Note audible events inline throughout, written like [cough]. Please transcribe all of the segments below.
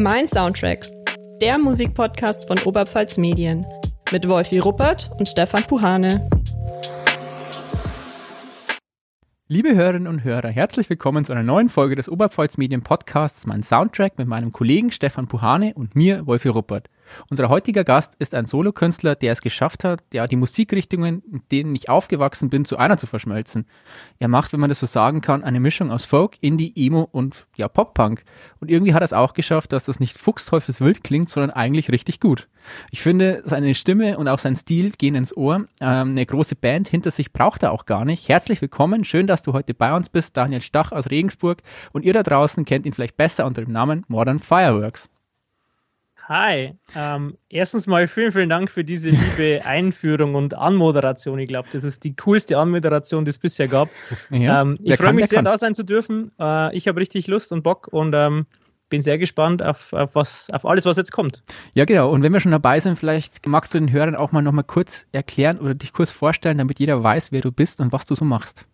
Mein Soundtrack, der Musikpodcast von Oberpfalz Medien mit Wolfi Ruppert und Stefan Puhane. Liebe Hörerinnen und Hörer, herzlich willkommen zu einer neuen Folge des Oberpfalz Medien Podcasts Mein Soundtrack mit meinem Kollegen Stefan Puhane und mir, Wolfi Ruppert. Unser heutiger Gast ist ein Solokünstler, der es geschafft hat, ja, die Musikrichtungen, mit denen ich aufgewachsen bin, zu einer zu verschmelzen. Er macht, wenn man das so sagen kann, eine Mischung aus Folk, Indie, Emo und ja, Pop-Punk. Und irgendwie hat er es auch geschafft, dass das nicht fuchsteufelswild klingt, sondern eigentlich richtig gut. Ich finde, seine Stimme und auch sein Stil gehen ins Ohr. Ähm, eine große Band hinter sich braucht er auch gar nicht. Herzlich willkommen. Schön, dass du heute bei uns bist. Daniel Stach aus Regensburg. Und ihr da draußen kennt ihn vielleicht besser unter dem Namen Modern Fireworks. Hi. Ähm, erstens mal vielen, vielen Dank für diese liebe [laughs] Einführung und Anmoderation. Ich glaube, das ist die coolste Anmoderation, die es bisher gab. [laughs] Ja, ähm, ich freue mich sehr, kann. da sein zu dürfen. Äh, ich habe richtig Lust und Bock und ähm, bin sehr gespannt auf, auf, was, auf alles, was jetzt kommt. Ja, genau. Und wenn wir schon dabei sind, vielleicht magst du den Hörern auch mal nochmal kurz erklären oder dich kurz vorstellen, damit jeder weiß, wer du bist und was du so machst.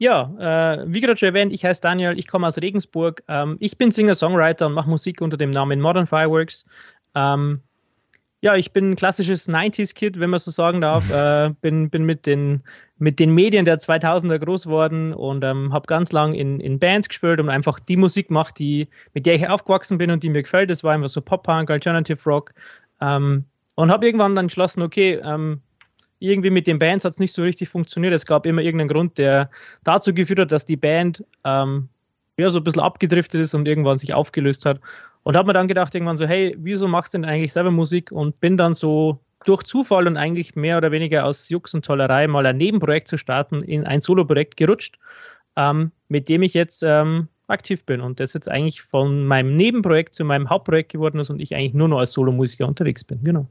Ja, äh, wie gerade schon erwähnt, ich heiße Daniel, ich komme aus Regensburg. Ähm, ich bin Singer-Songwriter und mache Musik unter dem Namen Modern Fireworks. Ähm, ja, ich bin ein klassisches 90s-Kid, wenn man so sagen darf. [laughs] Äh, bin, bin mit, den, mit den Medien der 2000er groß geworden und ähm, habe ganz lang in, in Bands gespielt und einfach die Musik gemacht, die, mit der ich aufgewachsen bin und die mir gefällt. Das war immer so Pop-Punk, Alternative Rock. Ähm, und habe irgendwann dann entschlossen, okay, ähm, irgendwie mit den Bands hat es nicht so richtig funktioniert. Es gab immer irgendeinen Grund, der dazu geführt hat, dass die Band ähm, ja, so ein bisschen abgedriftet ist und irgendwann sich aufgelöst hat. Und habe mir dann gedacht, irgendwann so, hey, wieso machst du denn eigentlich selber Musik? Und bin dann so durch Zufall und eigentlich mehr oder weniger aus Jux und Tollerei mal ein Nebenprojekt zu starten, in ein Solo-Projekt gerutscht, ähm, mit dem ich jetzt ähm, aktiv bin und das jetzt eigentlich von meinem Nebenprojekt zu meinem Hauptprojekt geworden ist und ich eigentlich nur noch als Solomusiker unterwegs bin. Genau.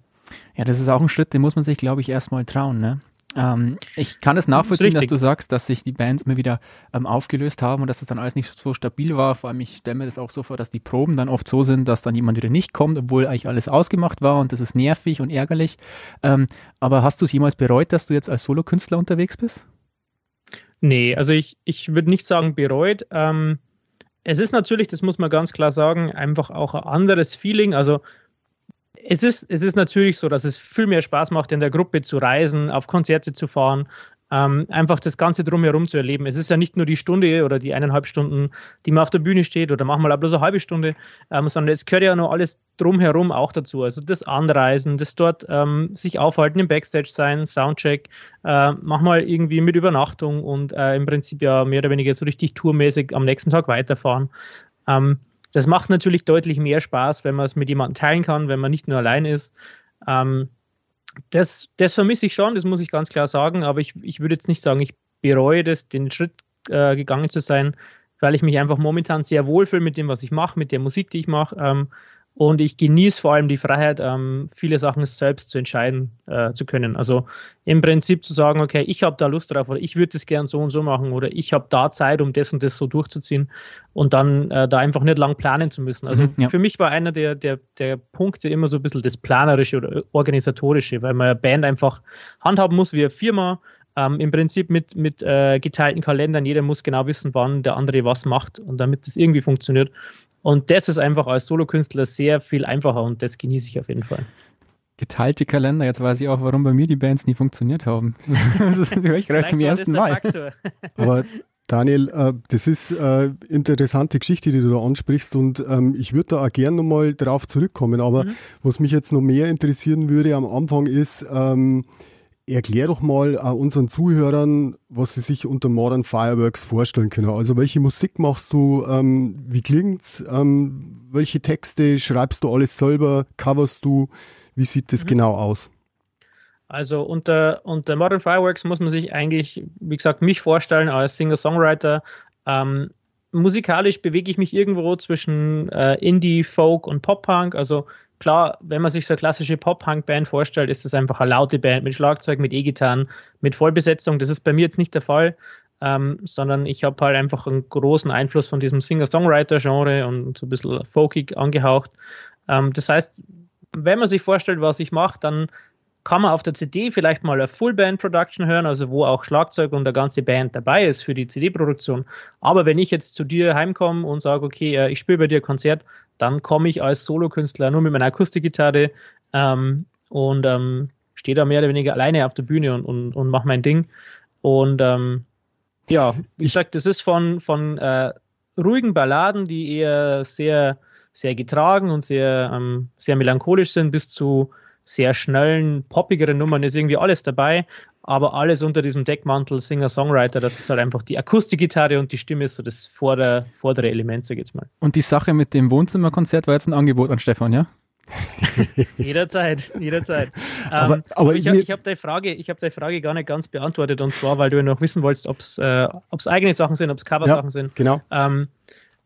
Ja, das ist auch ein Schritt, den muss man sich, glaube ich, erstmal trauen. Ne? Ähm, ich kann es nachvollziehen, das dass du sagst, dass sich die Bands immer wieder ähm, aufgelöst haben und dass es dann alles nicht so stabil war. Vor allem, ich stelle mir das auch so vor, dass die Proben dann oft so sind, dass dann jemand wieder nicht kommt, obwohl eigentlich alles ausgemacht war und das ist nervig und ärgerlich. Ähm, aber hast du es jemals bereut, dass du jetzt als Solokünstler unterwegs bist? Nee, also ich, ich würde nicht sagen bereut. Ähm, es ist natürlich, das muss man ganz klar sagen, einfach auch ein anderes Feeling. Also es ist, es ist natürlich so, dass es viel mehr Spaß macht, in der Gruppe zu reisen, auf Konzerte zu fahren, ähm, einfach das Ganze drumherum zu erleben. Es ist ja nicht nur die Stunde oder die eineinhalb Stunden, die man auf der Bühne steht oder manchmal auch bloß eine halbe Stunde, ähm, sondern es gehört ja noch alles drumherum auch dazu. Also das Anreisen, das dort ähm, sich aufhalten, im Backstage sein, Soundcheck, äh, manchmal irgendwie mit Übernachtung und äh, im Prinzip ja mehr oder weniger so richtig tourmäßig am nächsten Tag weiterfahren. Ähm, das macht natürlich deutlich mehr Spaß, wenn man es mit jemandem teilen kann, wenn man nicht nur allein ist. Ähm, das, das vermisse ich schon, das muss ich ganz klar sagen, aber ich, ich würde jetzt nicht sagen, ich bereue das, den Schritt äh, gegangen zu sein, weil ich mich einfach momentan sehr wohlfühle mit dem, was ich mache, mit der Musik, die ich mache. Ähm, und ich genieße vor allem die Freiheit, ähm, viele Sachen selbst zu entscheiden äh, zu können. Also im Prinzip zu sagen, okay, ich habe da Lust drauf oder ich würde das gern so und so machen oder ich habe da Zeit, um das und das so durchzuziehen und dann äh, da einfach nicht lang planen zu müssen. Also mhm, ja. für mich war einer der, der, der Punkte immer so ein bisschen das Planerische oder Organisatorische, weil man eine Band einfach handhaben muss wie eine Firma, ähm, im Prinzip mit, mit äh, geteilten Kalendern. Jeder muss genau wissen, wann der andere was macht und damit das irgendwie funktioniert. Und das ist einfach als Solokünstler sehr viel einfacher und das genieße ich auf jeden Fall. Geteilte Kalender, jetzt weiß ich auch, warum bei mir die Bands nie funktioniert haben. [laughs] das höre ich gerade zum ersten Mal. [laughs] Aber Daniel, äh, das ist eine äh, interessante Geschichte, die du da ansprichst und ähm, ich würde da auch gerne nochmal drauf zurückkommen. Aber mhm. was mich jetzt noch mehr interessieren würde am Anfang ist, ähm, Erklär doch mal äh, unseren Zuhörern, was sie sich unter Modern Fireworks vorstellen können. Also welche Musik machst du, ähm, wie klingt's, ähm, welche Texte schreibst du alles selber, coverst du, wie sieht das mhm. genau aus? Also unter, unter Modern Fireworks muss man sich eigentlich, wie gesagt, mich vorstellen als Singer-Songwriter. Ähm, musikalisch bewege ich mich irgendwo zwischen äh, Indie, Folk und Pop-Punk. Also klar, wenn man sich so eine klassische Pop-Punk-Band vorstellt, ist das einfach eine laute Band mit Schlagzeug, mit E-Gitarren, mit Vollbesetzung. Das ist bei mir jetzt nicht der Fall, ähm, sondern ich habe halt einfach einen großen Einfluss von diesem Singer-Songwriter-Genre und so ein bisschen folkig angehaucht. Ähm, das heißt, wenn man sich vorstellt, was ich mache, dann kann man auf der CD vielleicht mal eine Full-Band-Production hören, also wo auch Schlagzeug und der ganze Band dabei ist für die CD-Produktion. Aber wenn ich jetzt zu dir heimkomme und sage, okay, äh, ich spiele bei dir ein Konzert, dann komme ich als Solokünstler nur mit meiner Akustikgitarre ähm, und ähm, stehe da mehr oder weniger alleine auf der Bühne und, und, und mache mein Ding. Und ähm, ja, wie gesagt, das ist von, von äh, ruhigen Balladen, die eher sehr, sehr getragen und sehr, ähm, sehr melancholisch sind, bis zu sehr schnellen, poppigeren Nummern ist irgendwie alles dabei, aber alles unter diesem Deckmantel Singer-Songwriter, das ist halt einfach die Akustikgitarre und die Stimme ist so das vordere, vordere Element, sag ich jetzt mal. Und die Sache mit dem Wohnzimmerkonzert war jetzt ein Angebot an Stefan, ja? [laughs] [laughs] jederzeit, jederzeit. Aber, ähm, aber ich, ich habe deine, Frage, hab deine Frage gar nicht ganz beantwortet und zwar, weil du ja noch wissen wolltest, ob es äh, eigene Sachen sind, ob es Cover-Sachen ja, sind. Genau. Ähm,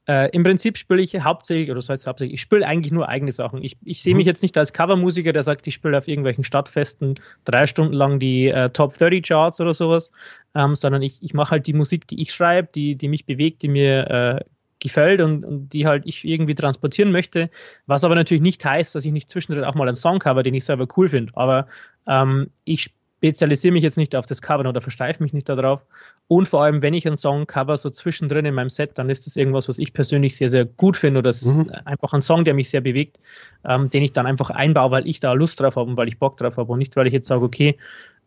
äh, Im Prinzip spiele ich hauptsächlich, oder das heißt hauptsächlich, ich spiele eigentlich nur eigene Sachen. Ich, ich sehe mhm. mich jetzt nicht als Covermusiker, der sagt, ich spiele auf irgendwelchen Stadtfesten drei Stunden lang die äh, Top 30 Charts oder sowas, ähm, sondern ich, ich mache halt die Musik, die ich schreibe, die, die mich bewegt, die mir äh, gefällt und, und, die halt ich irgendwie transportieren möchte. Was aber natürlich nicht heißt, dass ich nicht zwischendrin auch mal einen Song cover, den ich selber cool finde. Aber ähm, ich spezialisiere mich jetzt nicht auf das Cover oder versteife mich nicht darauf. Und vor allem, wenn ich einen Song cover so zwischendrin in meinem Set, dann ist das irgendwas, was ich persönlich sehr, sehr gut finde oder das mhm. einfach ein Song, der mich sehr bewegt, ähm, den ich dann einfach einbaue, weil ich da Lust drauf habe und weil ich Bock drauf habe und nicht, weil ich jetzt sage, okay,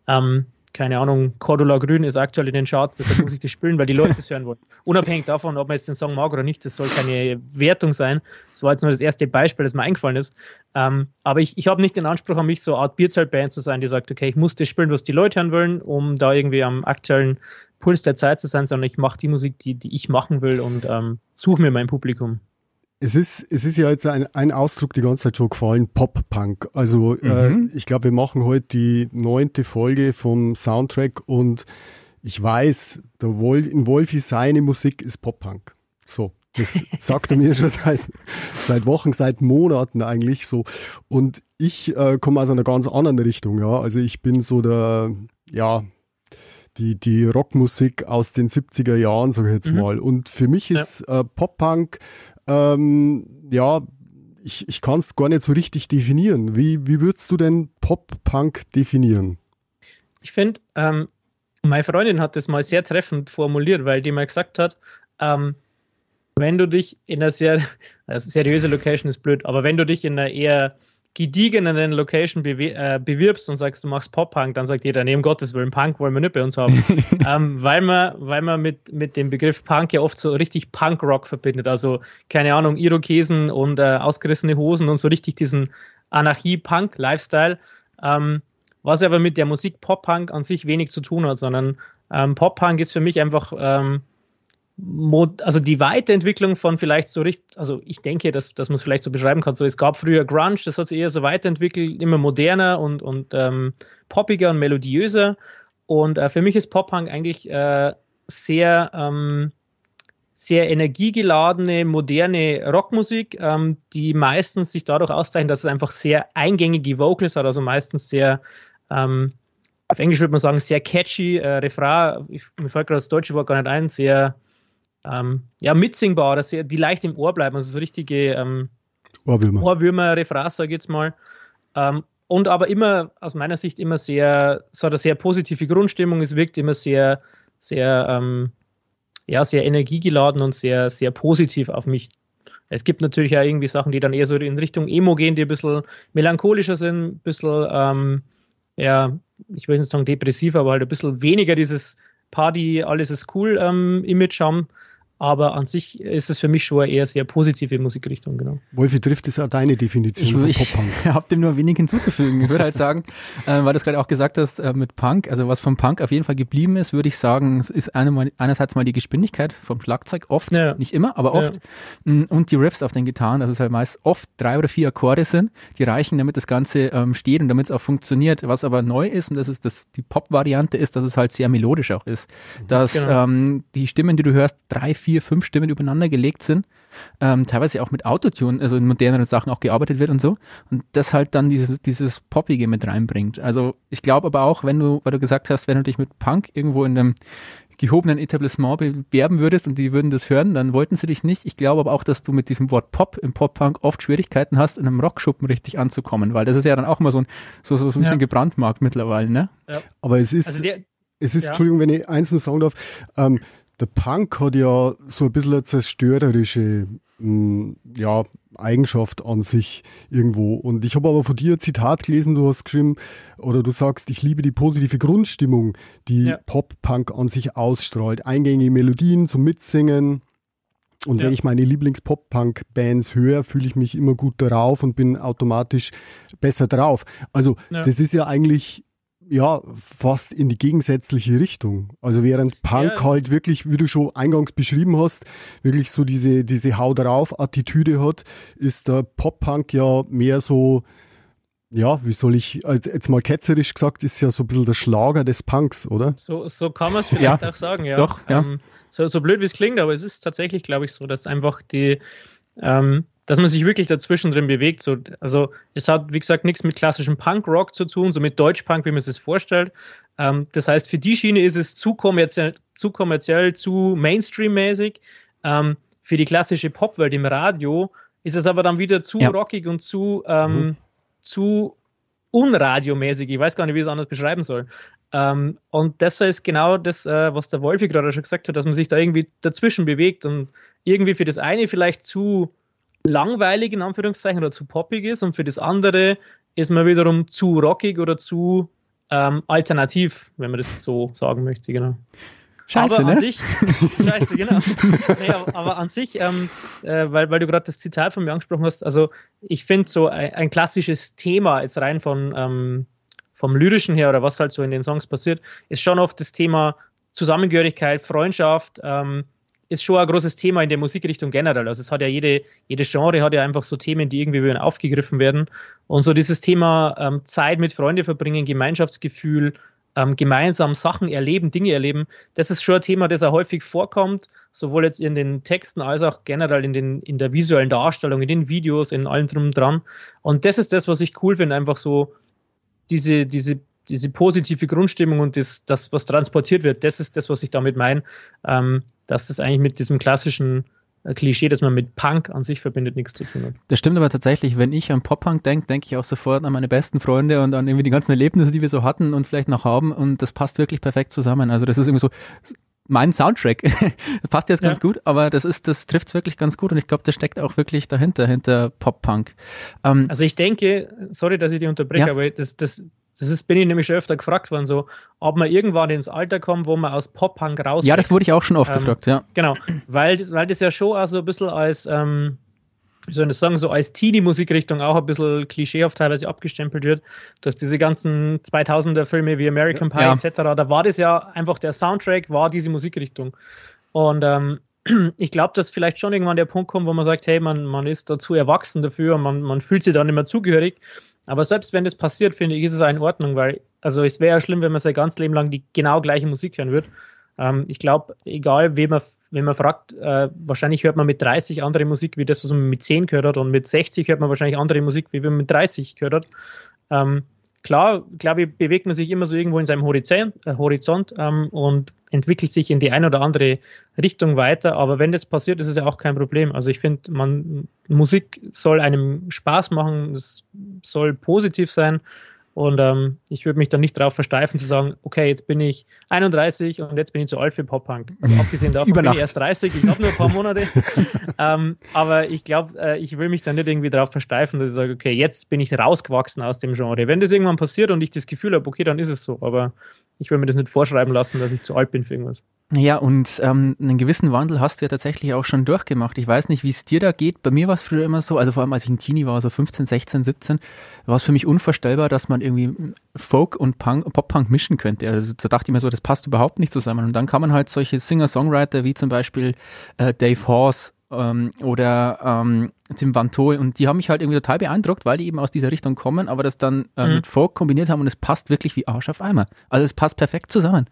ähm, keine Ahnung, Cordula Grün ist aktuell in den Charts, deshalb muss ich das spielen, weil die Leute das hören wollen. [laughs] Unabhängig davon, ob man jetzt den Song mag oder nicht, das soll keine Wertung sein. Das war jetzt nur das erste Beispiel, das mir eingefallen ist. Ähm, aber ich, ich habe nicht den Anspruch an mich, so eine Art Bierzelt-Band zu sein, die sagt, okay, ich muss das spielen, was die Leute hören wollen, um da irgendwie am aktuellen Puls der Zeit zu sein, sondern ich mache die Musik, die, die ich machen will und ähm, suche mir mein Publikum. Es ist, es ist ja jetzt ein, ein Ausdruck die ganze Zeit schon gefallen, Pop-Punk. Also äh, mhm. äh, ich glaube, wir machen heute die neunte Folge vom Soundtrack und ich weiß, der Wolf, in Wolfi seine Musik ist Pop-Punk. So, das [laughs] sagt er mir schon seit, seit Wochen, seit Monaten eigentlich so. Und ich äh, komme aus einer ganz anderen Richtung, ja. Also ich bin so der, ja, die, die Rockmusik aus den 70er Jahren, sage ich jetzt mhm. mal. Und für mich ist ja. äh, Pop-Punk ähm, ja, ich, ich kann es gar nicht so richtig definieren. Wie, wie würdest du denn Pop-Punk definieren? Ich finde, ähm, meine Freundin hat das mal sehr treffend formuliert, weil die mal gesagt hat, ähm, wenn du dich in einer sehr, [laughs] also seriöse Location ist blöd, aber wenn du dich in einer eher gediegenen Location äh, bewirbst und sagst, du machst Pop-Punk, dann sagt jeder, nee, um Gottes Willen, Punk wollen wir nicht bei uns haben. [laughs] ähm, weil man, weil man mit, mit dem Begriff Punk ja oft so richtig Punk-Rock verbindet. Also, keine Ahnung, Irokesen und äh, ausgerissene Hosen und so richtig diesen Anarchie-Punk-Lifestyle. Ähm, was aber mit der Musik Pop-Punk an sich wenig zu tun hat, sondern ähm, Pop-Punk ist für mich einfach ähm, also die Weiterentwicklung von vielleicht so richtig, also ich denke, dass, dass man es vielleicht so beschreiben kann, so es gab früher Grunge, das hat sich eher so weiterentwickelt, immer moderner und, und ähm, poppiger und melodiöser. Und äh, für mich ist Pop-Punk eigentlich äh, sehr, ähm, sehr energiegeladene, moderne Rockmusik, ähm, die meistens sich dadurch auszeichnet, dass es einfach sehr eingängige Vocals hat, also meistens sehr ähm, auf Englisch würde man sagen, sehr catchy äh, Refrain, ich, mir fällt gerade das deutsche Wort gar nicht ein, sehr ähm, ja, mitsingbar, dass die leicht im Ohr bleiben, also so richtige ähm, Ohrwürmer. Ohrwürmer, Refrain, sage ich jetzt mal. Ähm, und aber immer, aus meiner Sicht, immer sehr, hat eine sehr positive Grundstimmung, es wirkt immer sehr, sehr, ähm, ja, sehr energiegeladen und sehr, sehr positiv auf mich. Es gibt natürlich auch irgendwie Sachen, die dann eher so in Richtung Emo gehen, die ein bisschen melancholischer sind, ein bisschen, ähm, ja, ich will nicht sagen depressiv, aber halt ein bisschen weniger dieses Party, alles ist cool ähm, Image haben. Aber an sich ist es für mich schon eine eher sehr positive Musikrichtung, genau. Wolfi, trifft das auch deine Definition ich, von Pop-Punk? [laughs] Ich habe dem nur wenig hinzuzufügen. Ich würde halt [laughs] sagen, äh, weil du es gerade auch gesagt hast äh, mit Punk, also was vom Punk auf jeden Fall geblieben ist, würde ich sagen, es ist eine, einerseits mal die Geschwindigkeit vom Schlagzeug, oft, ja. nicht immer, aber oft, ja. Mm, und die Riffs auf den Gitarren, dass es halt meist oft drei oder vier Akkorde sind, die reichen, damit das Ganze ähm, steht und damit es auch funktioniert. Was aber neu ist, und das ist das, die Pop-Variante ist, dass es halt sehr melodisch auch ist. Dass genau. ähm, die Stimmen, die du hörst, drei, vier, fünf Stimmen übereinander gelegt sind, ähm, teilweise auch mit Autotune, also in moderneren Sachen auch gearbeitet wird und so. Und das halt dann dieses, dieses Poppige mit reinbringt. Also ich glaube aber auch, wenn du, weil du gesagt hast, wenn du dich mit Punk irgendwo in einem gehobenen Etablissement bewerben würdest und die würden das hören, dann wollten sie dich nicht. Ich glaube aber auch, dass du mit diesem Wort Pop im Pop-Punk oft Schwierigkeiten hast, in einem Rockschuppen richtig anzukommen, weil das ist ja dann auch mal so ein, so, so, so ein bisschen ja. gebrandmarkt mittlerweile, ne? Ja. Aber es ist, also der, es ist, ja. Entschuldigung, wenn ich eins nur sagen darf, ähm, der Punk hat ja so ein bisschen eine zerstörerische hm, ja, Eigenschaft an sich irgendwo. Und ich habe aber von dir ein Zitat gelesen, du hast geschrieben, oder du sagst, ich liebe die positive Grundstimmung, die ja. Pop-Punk an sich ausstrahlt. Eingängige Melodien zum Mitsingen. Und ja. wenn ich meine Lieblings-Pop-Punk-Bands höre, fühle ich mich immer gut darauf und bin automatisch besser drauf. Also, ja. das ist ja eigentlich ja, fast in die gegensätzliche Richtung. Also während Punk ja. halt wirklich, wie du schon eingangs beschrieben hast, wirklich so diese, diese Hau drauf Attitüde hat, ist der Pop-Punk ja mehr so, ja, wie soll ich, jetzt mal ketzerisch gesagt, ist ja so ein bisschen der Schlager des Punks, oder? So, so kann man es vielleicht ja. auch sagen, ja. Doch, ja. Ähm, so, so blöd wie es klingt, aber es ist tatsächlich, glaube ich, so, dass einfach die, ähm, dass man sich wirklich dazwischen drin bewegt. So, also es hat, wie gesagt, nichts mit klassischem Punk-Rock zu tun, so mit Deutsch-Punk, wie man es sich vorstellt. Ähm, das heißt, für die Schiene ist es zu kommerziell, zu, kommerziell, zu Mainstream-mäßig. Ähm, für die klassische Popwelt im Radio ist es aber dann wieder zu ja. rockig und zu, ähm, mhm. zu unradiomäßig. Ich weiß gar nicht, wie ich es anders beschreiben soll. Ähm, und das ist genau das, äh, was der Wolfi gerade schon gesagt hat, dass man sich da irgendwie dazwischen bewegt und irgendwie für das eine vielleicht zu langweilig in Anführungszeichen oder zu poppig ist und für das andere ist man wiederum zu rockig oder zu ähm, alternativ, wenn man das so sagen möchte, genau. Scheiße, aber ne? an sich, scheiße, genau. [laughs] nee, aber, aber, an sich, ähm, äh, weil, weil du gerade das Zitat von mir angesprochen hast, also ich finde so ein, ein, klassisches Thema, jetzt rein von, ähm, vom Lyrischen her oder was halt so in den Songs passiert, ist schon oft das Thema Zusammengehörigkeit, Freundschaft, ähm, ist schon ein großes Thema in der Musikrichtung generell. Also es hat ja jede, jede Genre hat ja einfach so Themen, die irgendwie aufgegriffen werden. Und so dieses Thema ähm, Zeit mit Freunden verbringen, Gemeinschaftsgefühl, ähm, gemeinsam Sachen erleben, Dinge erleben, das ist schon ein Thema, das auch häufig vorkommt, sowohl jetzt in den Texten als auch generell in, den, in der visuellen Darstellung, in den Videos, in allem drum und dran. Und das ist das, was ich cool finde, einfach so diese, diese diese positive Grundstimmung und das, das, was transportiert wird, das ist das, was ich damit meine, ähm, dass das eigentlich mit diesem klassischen äh, Klischee, das man mit Punk an sich verbindet, nichts zu tun hat. Das stimmt aber tatsächlich, wenn ich an Pop-Punk denke, denke ich auch sofort an meine besten Freunde und an irgendwie die ganzen Erlebnisse, die wir so hatten und vielleicht noch haben und das passt wirklich perfekt zusammen. Also das ist irgendwie so mein Soundtrack. [laughs] passt jetzt ganz ja. gut, aber das ist, das trifft es wirklich ganz gut und ich glaube, das steckt auch wirklich dahinter, hinter Pop-Punk. Ähm, also ich denke, sorry, dass ich die unterbreche, ja. aber das, das, das ist, bin ich nämlich schon öfter gefragt worden, so, ob man irgendwann ins Alter kommt, wo man aus Pop-Punk raus. Ja, das wurde ich auch schon oft ähm, gefragt, ja. Genau, weil das, weil das ja schon auch so ein bisschen als, ähm, wie soll ich das sagen, so als Teenie-Musikrichtung auch ein bisschen klischeehaft teilweise abgestempelt wird. Durch diese ganzen 2000er-Filme wie American Pie ja. etc., da war das ja einfach der Soundtrack, war diese Musikrichtung. Und ähm, [clears throat] ich glaube, dass vielleicht schon irgendwann der Punkt kommt, wo man sagt, hey, man, man ist dazu erwachsen dafür, man, man fühlt sich dann immer zugehörig. Aber selbst wenn das passiert, finde ich, ist es auch in Ordnung, weil, also es wäre ja schlimm, wenn man sein ganzes Leben lang die genau gleiche Musik hören würde. Ähm, ich glaube, egal, wen man, wenn man fragt, äh, wahrscheinlich hört man mit 30 andere Musik wie das, was man mit 10 gehört hat, und mit 60 hört man wahrscheinlich andere Musik, wie man mit 30 gehört hat. Ähm, klar, glaube ich, bewegt man sich immer so irgendwo in seinem Horizont, äh, Horizont ähm, und entwickelt sich in die eine oder andere Richtung weiter. Aber wenn das passiert, ist es ja auch kein Problem. Also ich finde, man Musik soll einem Spaß machen, es soll positiv sein. Und ähm, ich würde mich dann nicht darauf versteifen zu sagen, okay, jetzt bin ich 31 und jetzt bin ich zu alt für Pop-Punk. Also [laughs] abgesehen davon bin ich erst 30, ich habe nur ein paar Monate. [laughs] ähm, aber ich glaube, äh, ich will mich dann nicht irgendwie darauf versteifen, dass ich sage, okay, jetzt bin ich rausgewachsen aus dem Genre. Wenn das irgendwann passiert und ich das Gefühl habe, okay, dann ist es so. Aber ich will mir das nicht vorschreiben lassen, dass ich zu alt bin für irgendwas. Ja, und ähm, einen gewissen Wandel hast du ja tatsächlich auch schon durchgemacht. Ich weiß nicht, wie es dir da geht. Bei mir war es früher immer so, also vor allem als ich ein Teenie war, so 15, 16, 17, war es für mich unvorstellbar, dass man irgendwie Folk und Punk, Pop-Punk mischen könnte. Also da dachte ich mir so, das passt überhaupt nicht zusammen. Und dann kamen halt solche Singer-Songwriter wie zum Beispiel äh, Dave Horse ähm, oder ähm, Tim Van Tol und die haben mich halt irgendwie total beeindruckt, weil die eben aus dieser Richtung kommen, aber das dann äh, mhm. mit Folk kombiniert haben und es passt wirklich wie Arsch auf Eimer. Also es passt perfekt zusammen.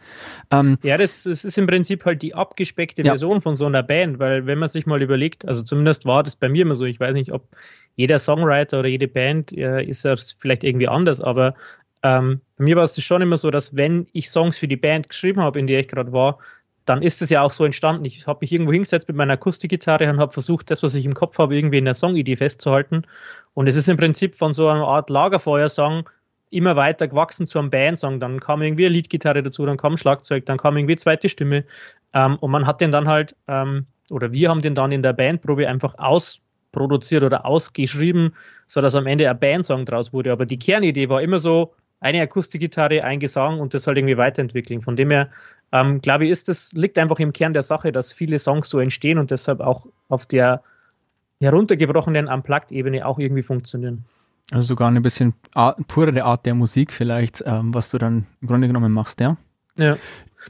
Ähm, ja, das, das, ist im Prinzip halt die abgespeckte ja. Version von so einer Band, weil wenn man sich mal überlegt, also zumindest war das bei mir immer so, ich weiß nicht, ob jeder Songwriter oder jede Band äh, ist ja vielleicht irgendwie anders, aber ähm, bei mir war es schon immer so, dass wenn ich Songs für die Band geschrieben habe, in der ich gerade war, dann ist es ja auch so entstanden. Ich habe mich irgendwo hingesetzt mit meiner Akustikgitarre und habe versucht, das, was ich im Kopf habe, irgendwie in der Songidee festzuhalten. Und es ist im Prinzip von so einer Art Lagerfeuersong immer weiter gewachsen zu einem Bandsong. Dann kam irgendwie eine Leadgitarre dazu, dann kam Schlagzeug, dann kam irgendwie zweite Stimme. Ähm, und man hat den dann halt, ähm, oder wir haben den dann in der Bandprobe einfach ausproduziert oder ausgeschrieben, sodass am Ende ein Bandsong draus wurde. Aber die Kernidee war immer so, eine Akustikgitarre, ein Gesang und das halt irgendwie weiterentwickeln. Von dem her, ähm, glaube ich, ist das, liegt einfach im Kern der Sache, dass viele Songs so entstehen und deshalb auch auf der heruntergebrochenen Unplugged-Ebene auch irgendwie funktionieren. Also sogar eine bisschen Art, purere Art der Musik vielleicht, ähm, was du dann im Grunde genommen machst, ja? Ja.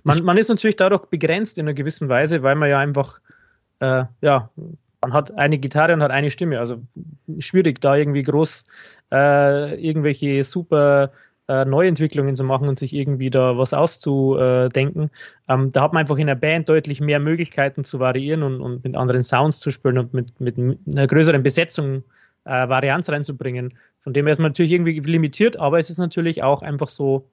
Man, man ist natürlich dadurch begrenzt in einer gewissen Weise, weil man ja einfach, äh, ja, man hat eine Gitarre und hat eine Stimme. Also schwierig, da irgendwie groß äh, irgendwelche super äh, Neuentwicklungen zu machen und sich irgendwie da was auszudenken. Ähm, da hat man einfach in der Band deutlich mehr Möglichkeiten zu variieren und, und mit anderen Sounds zu spielen und mit, mit einer größeren Besetzung äh, Varianz reinzubringen. Von dem her ist man natürlich irgendwie limitiert, aber es ist natürlich auch einfach so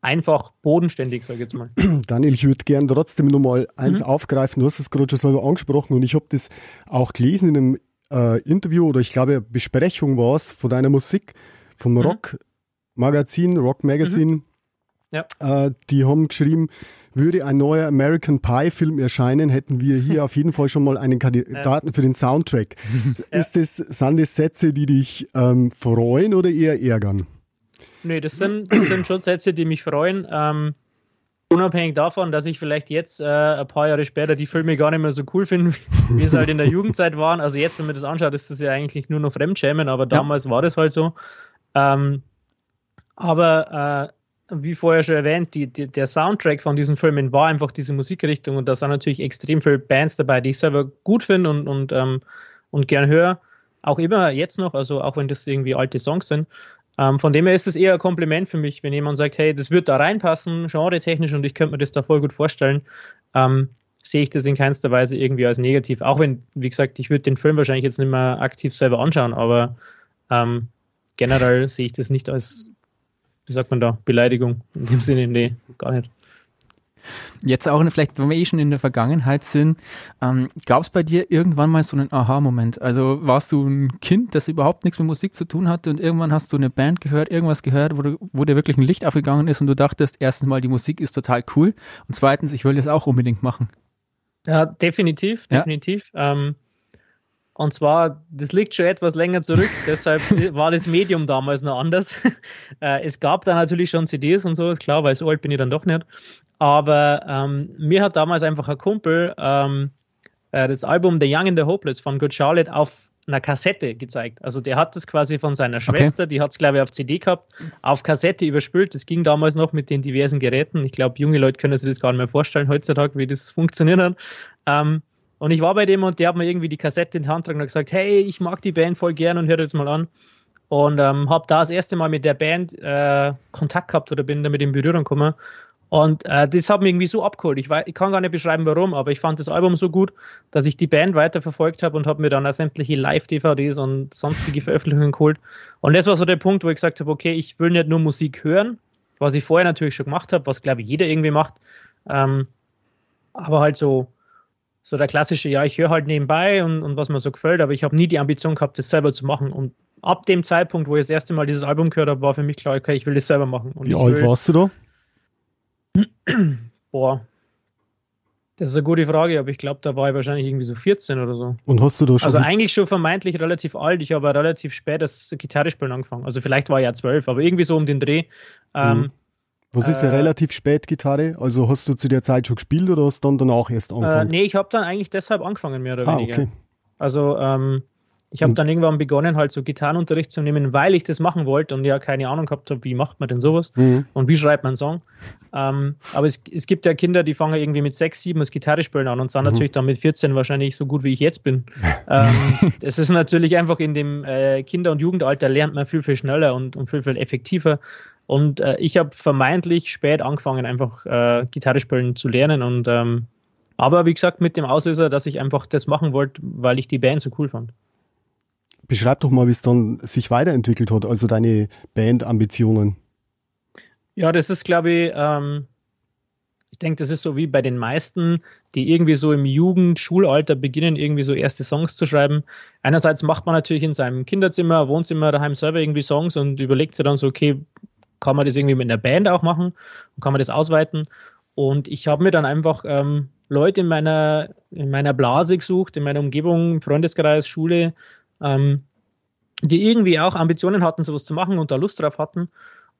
einfach bodenständig, sage ich jetzt mal. [clears throat] Daniel, ich würde gerne trotzdem nochmal eins mhm. aufgreifen. Du hast es gerade schon selber angesprochen und ich habe das auch gelesen in einem äh, Interview oder ich glaube Besprechung war es von deiner Musik vom mhm. Rock Magazin, Rock Magazine. Mhm. Ja. Äh, die haben geschrieben, würde ein neuer American Pie Film erscheinen, hätten wir hier [laughs] auf jeden Fall schon mal einen Kandidaten ja. für den Soundtrack. [laughs] Ja. Ist das, sind das Sätze, die dich ähm, freuen oder eher ärgern? Nee, das sind, das sind schon Sätze, die mich freuen. Ähm, unabhängig davon, dass ich vielleicht jetzt äh, ein paar Jahre später die Filme gar nicht mehr so cool finde, [laughs] wie es halt in der Jugendzeit waren. Also jetzt, wenn man das anschaut, ist das ja eigentlich nur noch Fremdschämen, aber damals war das halt so. Ähm, aber äh, wie vorher schon erwähnt, die, die, der Soundtrack von diesen Filmen war einfach diese Musikrichtung und da sind natürlich extrem viele Bands dabei, die ich selber gut finde und, und, ähm, und gern höre. Auch immer jetzt noch, also auch wenn das irgendwie alte Songs sind. Ähm, von dem her ist es eher ein Kompliment für mich, wenn jemand sagt, hey, das wird da reinpassen, genre-technisch und ich könnte mir das da voll gut vorstellen. Ähm, sehe ich das in keinster Weise irgendwie als negativ. Auch wenn, wie gesagt, ich würde den Film wahrscheinlich jetzt nicht mehr aktiv selber anschauen, aber ähm, generell sehe ich das nicht als wie sagt man da, Beleidigung. In dem Sinne, nee, gar nicht. Jetzt auch, vielleicht, wenn wir eh schon in der Vergangenheit sind, ähm, gab es bei dir irgendwann mal so einen Aha-Moment? Also warst du ein Kind, das überhaupt nichts mit Musik zu tun hatte und irgendwann hast du eine Band gehört, irgendwas gehört, wo, du, wo dir wirklich ein Licht aufgegangen ist und du dachtest, erstens mal, die Musik ist total cool und zweitens, ich will das auch unbedingt machen. Ja, definitiv, definitiv. Ja. Ähm, und zwar, das liegt schon etwas länger zurück, [laughs] deshalb war das Medium damals noch anders. [laughs] Äh, es gab da natürlich schon CDs und so, ist klar, weil so alt bin ich dann doch nicht. Aber ähm, mir hat damals einfach ein Kumpel ähm, äh, das Album The Young and the Hopeless von Good Charlotte auf einer Kassette gezeigt. Also der hat das quasi von seiner Schwester, okay. die hat es glaube ich auf CD gehabt, auf Kassette überspült. Das ging damals noch mit den diversen Geräten. Ich glaube, junge Leute können sich das gar nicht mehr vorstellen heutzutage, wie das funktioniert hat. Ähm, und ich war bei dem und der hat mir irgendwie die Kassette in die Hand getragen und gesagt, hey, ich mag die Band voll gern und hör jetzt mal an. Und ähm, habe da das erste Mal mit der Band äh, Kontakt gehabt oder bin damit in Berührung gekommen. Und äh, das hat mich irgendwie so abgeholt. Ich, ich kann gar nicht beschreiben, warum, aber ich fand das Album so gut, dass ich die Band weiterverfolgt habe und habe mir dann auch sämtliche Live-DVDs und sonstige Veröffentlichungen geholt. Und das war so der Punkt, wo ich gesagt habe, okay, ich will nicht nur Musik hören, was ich vorher natürlich schon gemacht habe, was glaube ich jeder irgendwie macht, ähm, aber halt so so der klassische, ja, ich höre halt nebenbei und, und was mir so gefällt, aber ich habe nie die Ambition gehabt, das selber zu machen. Und ab dem Zeitpunkt, wo ich das erste Mal dieses Album gehört habe, war für mich klar, okay, ich will das selber machen. Und Wie alt warst du da? [clears throat] Boah, das ist eine gute Frage, aber ich glaube, da war ich wahrscheinlich irgendwie so 14 oder so. Und hast du da schon. Also eigentlich schon vermeintlich relativ alt. Ich habe relativ spät das Gitarre spielen angefangen. Also vielleicht war ich ja zwölf, aber irgendwie so um den Dreh. Ähm, mhm. Was ist ja äh, relativ spät Gitarre? Also hast du zu der Zeit schon gespielt oder hast du dann danach erst äh, angefangen? Äh, nee, ich habe dann eigentlich deshalb angefangen, mehr oder ah, weniger. Okay. Also ähm, ich habe dann irgendwann begonnen, halt so Gitarrenunterricht zu nehmen, weil ich das machen wollte und ja keine Ahnung gehabt habe, wie macht man denn sowas mhm. und wie schreibt man einen Song. Ähm, aber es, es gibt ja Kinder, die fangen irgendwie mit 6, 7 das Gitarre spielen an und sind mhm. natürlich dann mit 14 wahrscheinlich so gut, wie ich jetzt bin. [laughs] ähm, es ist natürlich einfach in dem äh, Kinder- und Jugendalter lernt man viel, viel schneller und, und viel, viel effektiver. Und äh, ich habe vermeintlich spät angefangen, einfach äh, Gitarre spielen zu lernen. Und ähm, aber wie gesagt, mit dem Auslöser, dass ich einfach das machen wollte, weil ich die Band so cool fand. Beschreib doch mal, wie es dann sich weiterentwickelt hat, also deine Bandambitionen. Ja, das ist, glaube ich, ähm, Ich denke, das ist so wie bei den meisten, die irgendwie so im Jugend-, Schulalter beginnen, irgendwie so erste Songs zu schreiben. Einerseits macht man natürlich in seinem Kinderzimmer, Wohnzimmer, daheim selber irgendwie Songs und überlegt sich dann so, okay, kann man das irgendwie mit einer Band auch machen und kann man das ausweiten. Und ich habe mir dann einfach ähm, Leute in meiner, in meiner Blase gesucht, in meiner Umgebung, Freundeskreis, Schule, ähm, die irgendwie auch Ambitionen hatten, sowas zu machen und da Lust drauf hatten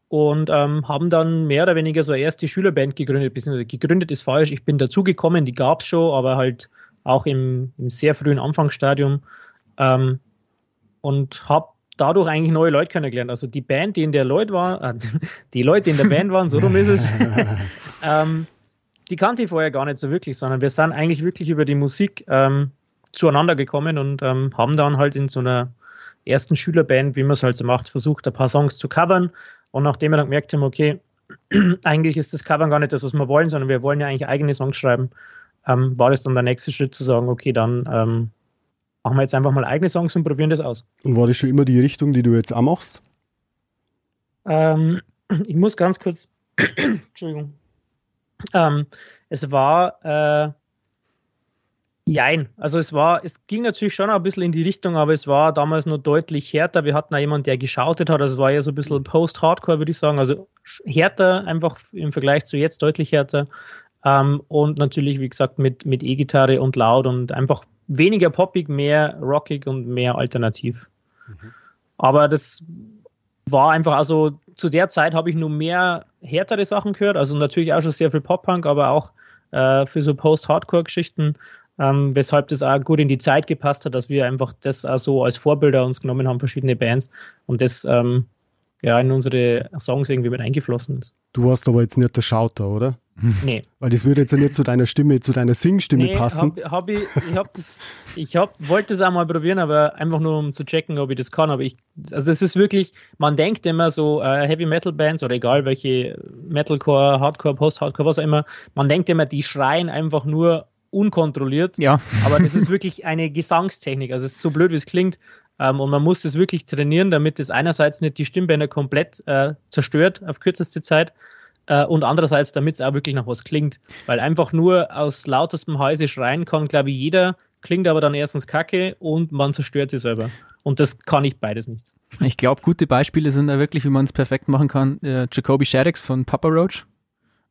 und ähm, haben dann mehr oder weniger so erst die Schülerband gegründet, beziehungsweise gegründet ist falsch, ich bin dazugekommen, die gab es schon, aber halt auch im, im sehr frühen Anfangsstadium ähm, und habe dadurch eigentlich neue Leute kennengelernt. Also die Band, die in der Leute war, äh, [laughs] die Leute, die in der Band waren, so rum ist es, [laughs] ähm, die kannte ich vorher gar nicht so wirklich, sondern wir sind eigentlich wirklich über die Musik ähm, zueinander gekommen und ähm, haben dann halt in so einer ersten Schülerband, wie man es halt so macht, versucht, ein paar Songs zu covern. Und nachdem wir dann gemerkt haben, okay, [clears throat] eigentlich ist das Covern gar nicht das, was wir wollen, sondern wir wollen ja eigentlich eigene Songs schreiben, ähm, war das dann der nächste Schritt zu sagen, okay, dann ähm, machen wir jetzt einfach mal eigene Songs und probieren das aus. Und war das schon immer die Richtung, die du jetzt auch machst? Ähm, [clears throat] ich muss ganz kurz, [clears throat] Entschuldigung. Ähm, es war äh, Jein. Also es war, es ging natürlich schon ein bisschen in die Richtung, aber es war damals nur deutlich härter. Wir hatten auch jemanden, der geschautet hat. Also es war ja so ein bisschen Post-Hardcore, würde ich sagen. Also härter, einfach im Vergleich zu jetzt deutlich härter. Ähm, und natürlich, wie gesagt, mit, mit E-Gitarre und laut und einfach weniger poppig, mehr rockig und mehr alternativ. Mhm. Aber das war einfach, also zu der Zeit habe ich nur mehr härtere Sachen gehört. Also natürlich auch schon sehr viel Pop-Punk, aber auch äh, für so Post-Hardcore-Geschichten ähm, weshalb das auch gut in die Zeit gepasst hat, dass wir einfach das auch so als Vorbilder uns genommen haben, verschiedene Bands und das ähm, ja in unsere Songs irgendwie mit eingeflossen ist. Du warst aber jetzt nicht der Schauter, oder? [laughs] Nee. Weil das würde jetzt ja nicht zu deiner Stimme, zu deiner Singstimme nee, passen. Hab, hab ich ich, hab das, ich hab, wollte das auch mal probieren, aber einfach nur um zu checken, ob ich das kann. Aber ich, also es ist wirklich, man denkt immer so, äh, Heavy Metal Bands oder egal welche Metalcore, Hardcore, Post-Hardcore, was auch immer, man denkt immer, die schreien einfach nur unkontrolliert. Ja. Aber das ist wirklich eine Gesangstechnik. Also es ist so blöd, wie es klingt. Ähm, und man muss das wirklich trainieren, damit es einerseits nicht die Stimmbänder komplett äh, zerstört auf kürzeste Zeit äh, und andererseits, damit es auch wirklich nach was klingt. Weil einfach nur aus lauterstem Halse schreien kann, glaube ich, jeder, klingt aber dann erstens kacke und man zerstört sich selber. Und das kann ich beides nicht. Ich glaube, gute Beispiele sind da wirklich, wie man es perfekt machen kann. Äh, Jacoby Shaddix von Papa Roach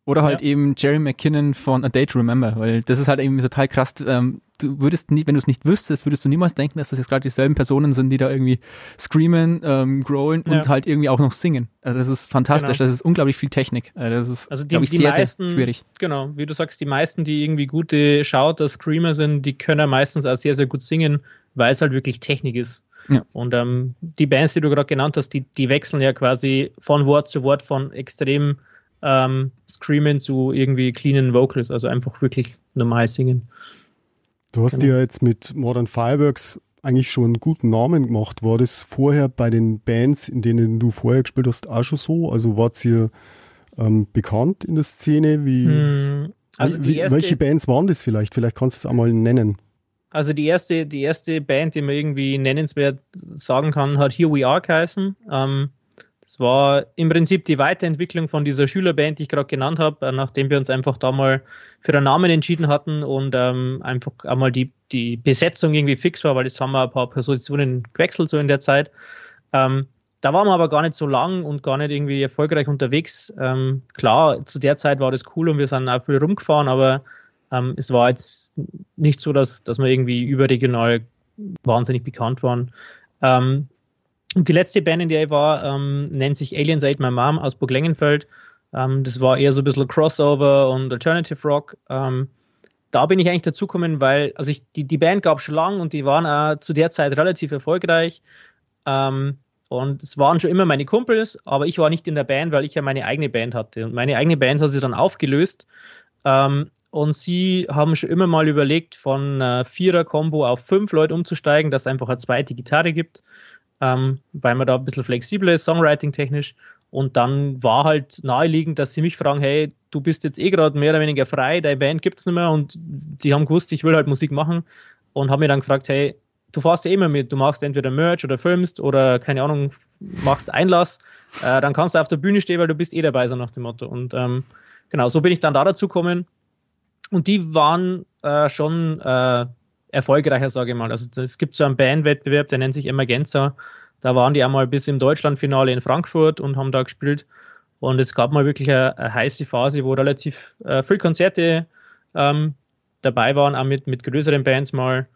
oder halt ja. eben Jerry McKinnon von A Day to Remember, weil das ist halt irgendwie total krass. Ähm, du würdest nie, wenn du es nicht wüsstest, würdest du niemals denken, dass das jetzt gerade dieselben Personen sind, die da irgendwie screamen, ähm, growlen ja. und halt irgendwie auch noch singen. Also das ist fantastisch. Genau. Das ist unglaublich viel Technik. Also das ist, also die, ich, die sehr, meisten, sehr schwierig. Genau, wie du sagst, die meisten, die irgendwie gute Shouter, Screamer sind, die können meistens auch sehr, sehr gut singen, weil es halt wirklich Technik ist. Ja. Und ähm, die Bands, die du gerade genannt hast, die, die wechseln ja quasi von Wort zu Wort von extrem ähm, Screamen zu irgendwie cleanen Vocals, also einfach wirklich normal singen. Du hast genau. ja jetzt mit Modern Fireworks eigentlich schon einen guten Namen gemacht. War das vorher bei den Bands, in denen du vorher gespielt hast, auch schon so? Also wart ihr ähm, bekannt in der Szene? Wie, hm, also wie, erste, welche Bands waren das vielleicht? Vielleicht kannst du es einmal nennen. Also die erste, die erste Band, die man irgendwie nennenswert sagen kann, hat Here We Are geheißen. Ähm, das war im Prinzip die Weiterentwicklung von dieser Schülerband, die ich gerade genannt habe, äh, nachdem wir uns einfach da mal für einen Namen entschieden hatten und ähm, einfach einmal die, die Besetzung irgendwie fix war, weil jetzt haben wir ein paar Positionen gewechselt so in der Zeit. Ähm, da waren wir aber gar nicht so lang und gar nicht irgendwie erfolgreich unterwegs. Ähm, klar, zu der Zeit war das cool und wir sind auch viel rumgefahren, aber ähm, es war jetzt nicht so, dass, dass wir irgendwie überregional wahnsinnig bekannt waren. Ähm, und die letzte Band, in der ich war, ähm, nennt sich Aliens Ate My Mom aus Burg Lengenfeld. Ähm, das war eher so ein bisschen Crossover und Alternative Rock. Ähm, da bin ich eigentlich dazugekommen, weil, also ich, die, die Band gab schon lange und die waren auch zu der Zeit relativ erfolgreich. Ähm, und es waren schon immer meine Kumpels, aber ich war nicht in der Band, weil ich ja meine eigene Band hatte. Und meine eigene Band hat sich dann aufgelöst. Ähm, und sie haben schon immer mal überlegt, von äh, Vierer-Kombo auf fünf Leute umzusteigen, dass es einfach eine zweite Gitarre gibt ähm, weil man da ein bisschen flexibler ist, Songwriting-technisch. Und dann war halt naheliegend, dass sie mich fragen, hey, du bist jetzt eh gerade mehr oder weniger frei, deine Band gibt es nicht mehr und die haben gewusst, ich will halt Musik machen und haben mir dann gefragt, hey, du fährst ja immer mit, du machst entweder Merch oder filmst oder keine Ahnung, machst Einlass, äh, dann kannst du auf der Bühne stehen, weil du bist eh dabei, so nach dem Motto. Und ähm, genau, so bin ich dann da dazu gekommen. Und die waren äh, schon äh, erfolgreicher, sage ich mal. Also es gibt so einen Bandwettbewerb, der nennt sich Emergenza. Da waren die einmal bis im Deutschlandfinale in Frankfurt und haben da gespielt. Und es gab mal wirklich eine, eine heiße Phase, wo relativ äh, viele Konzerte ähm, dabei waren, auch mit, mit größeren Bands mal.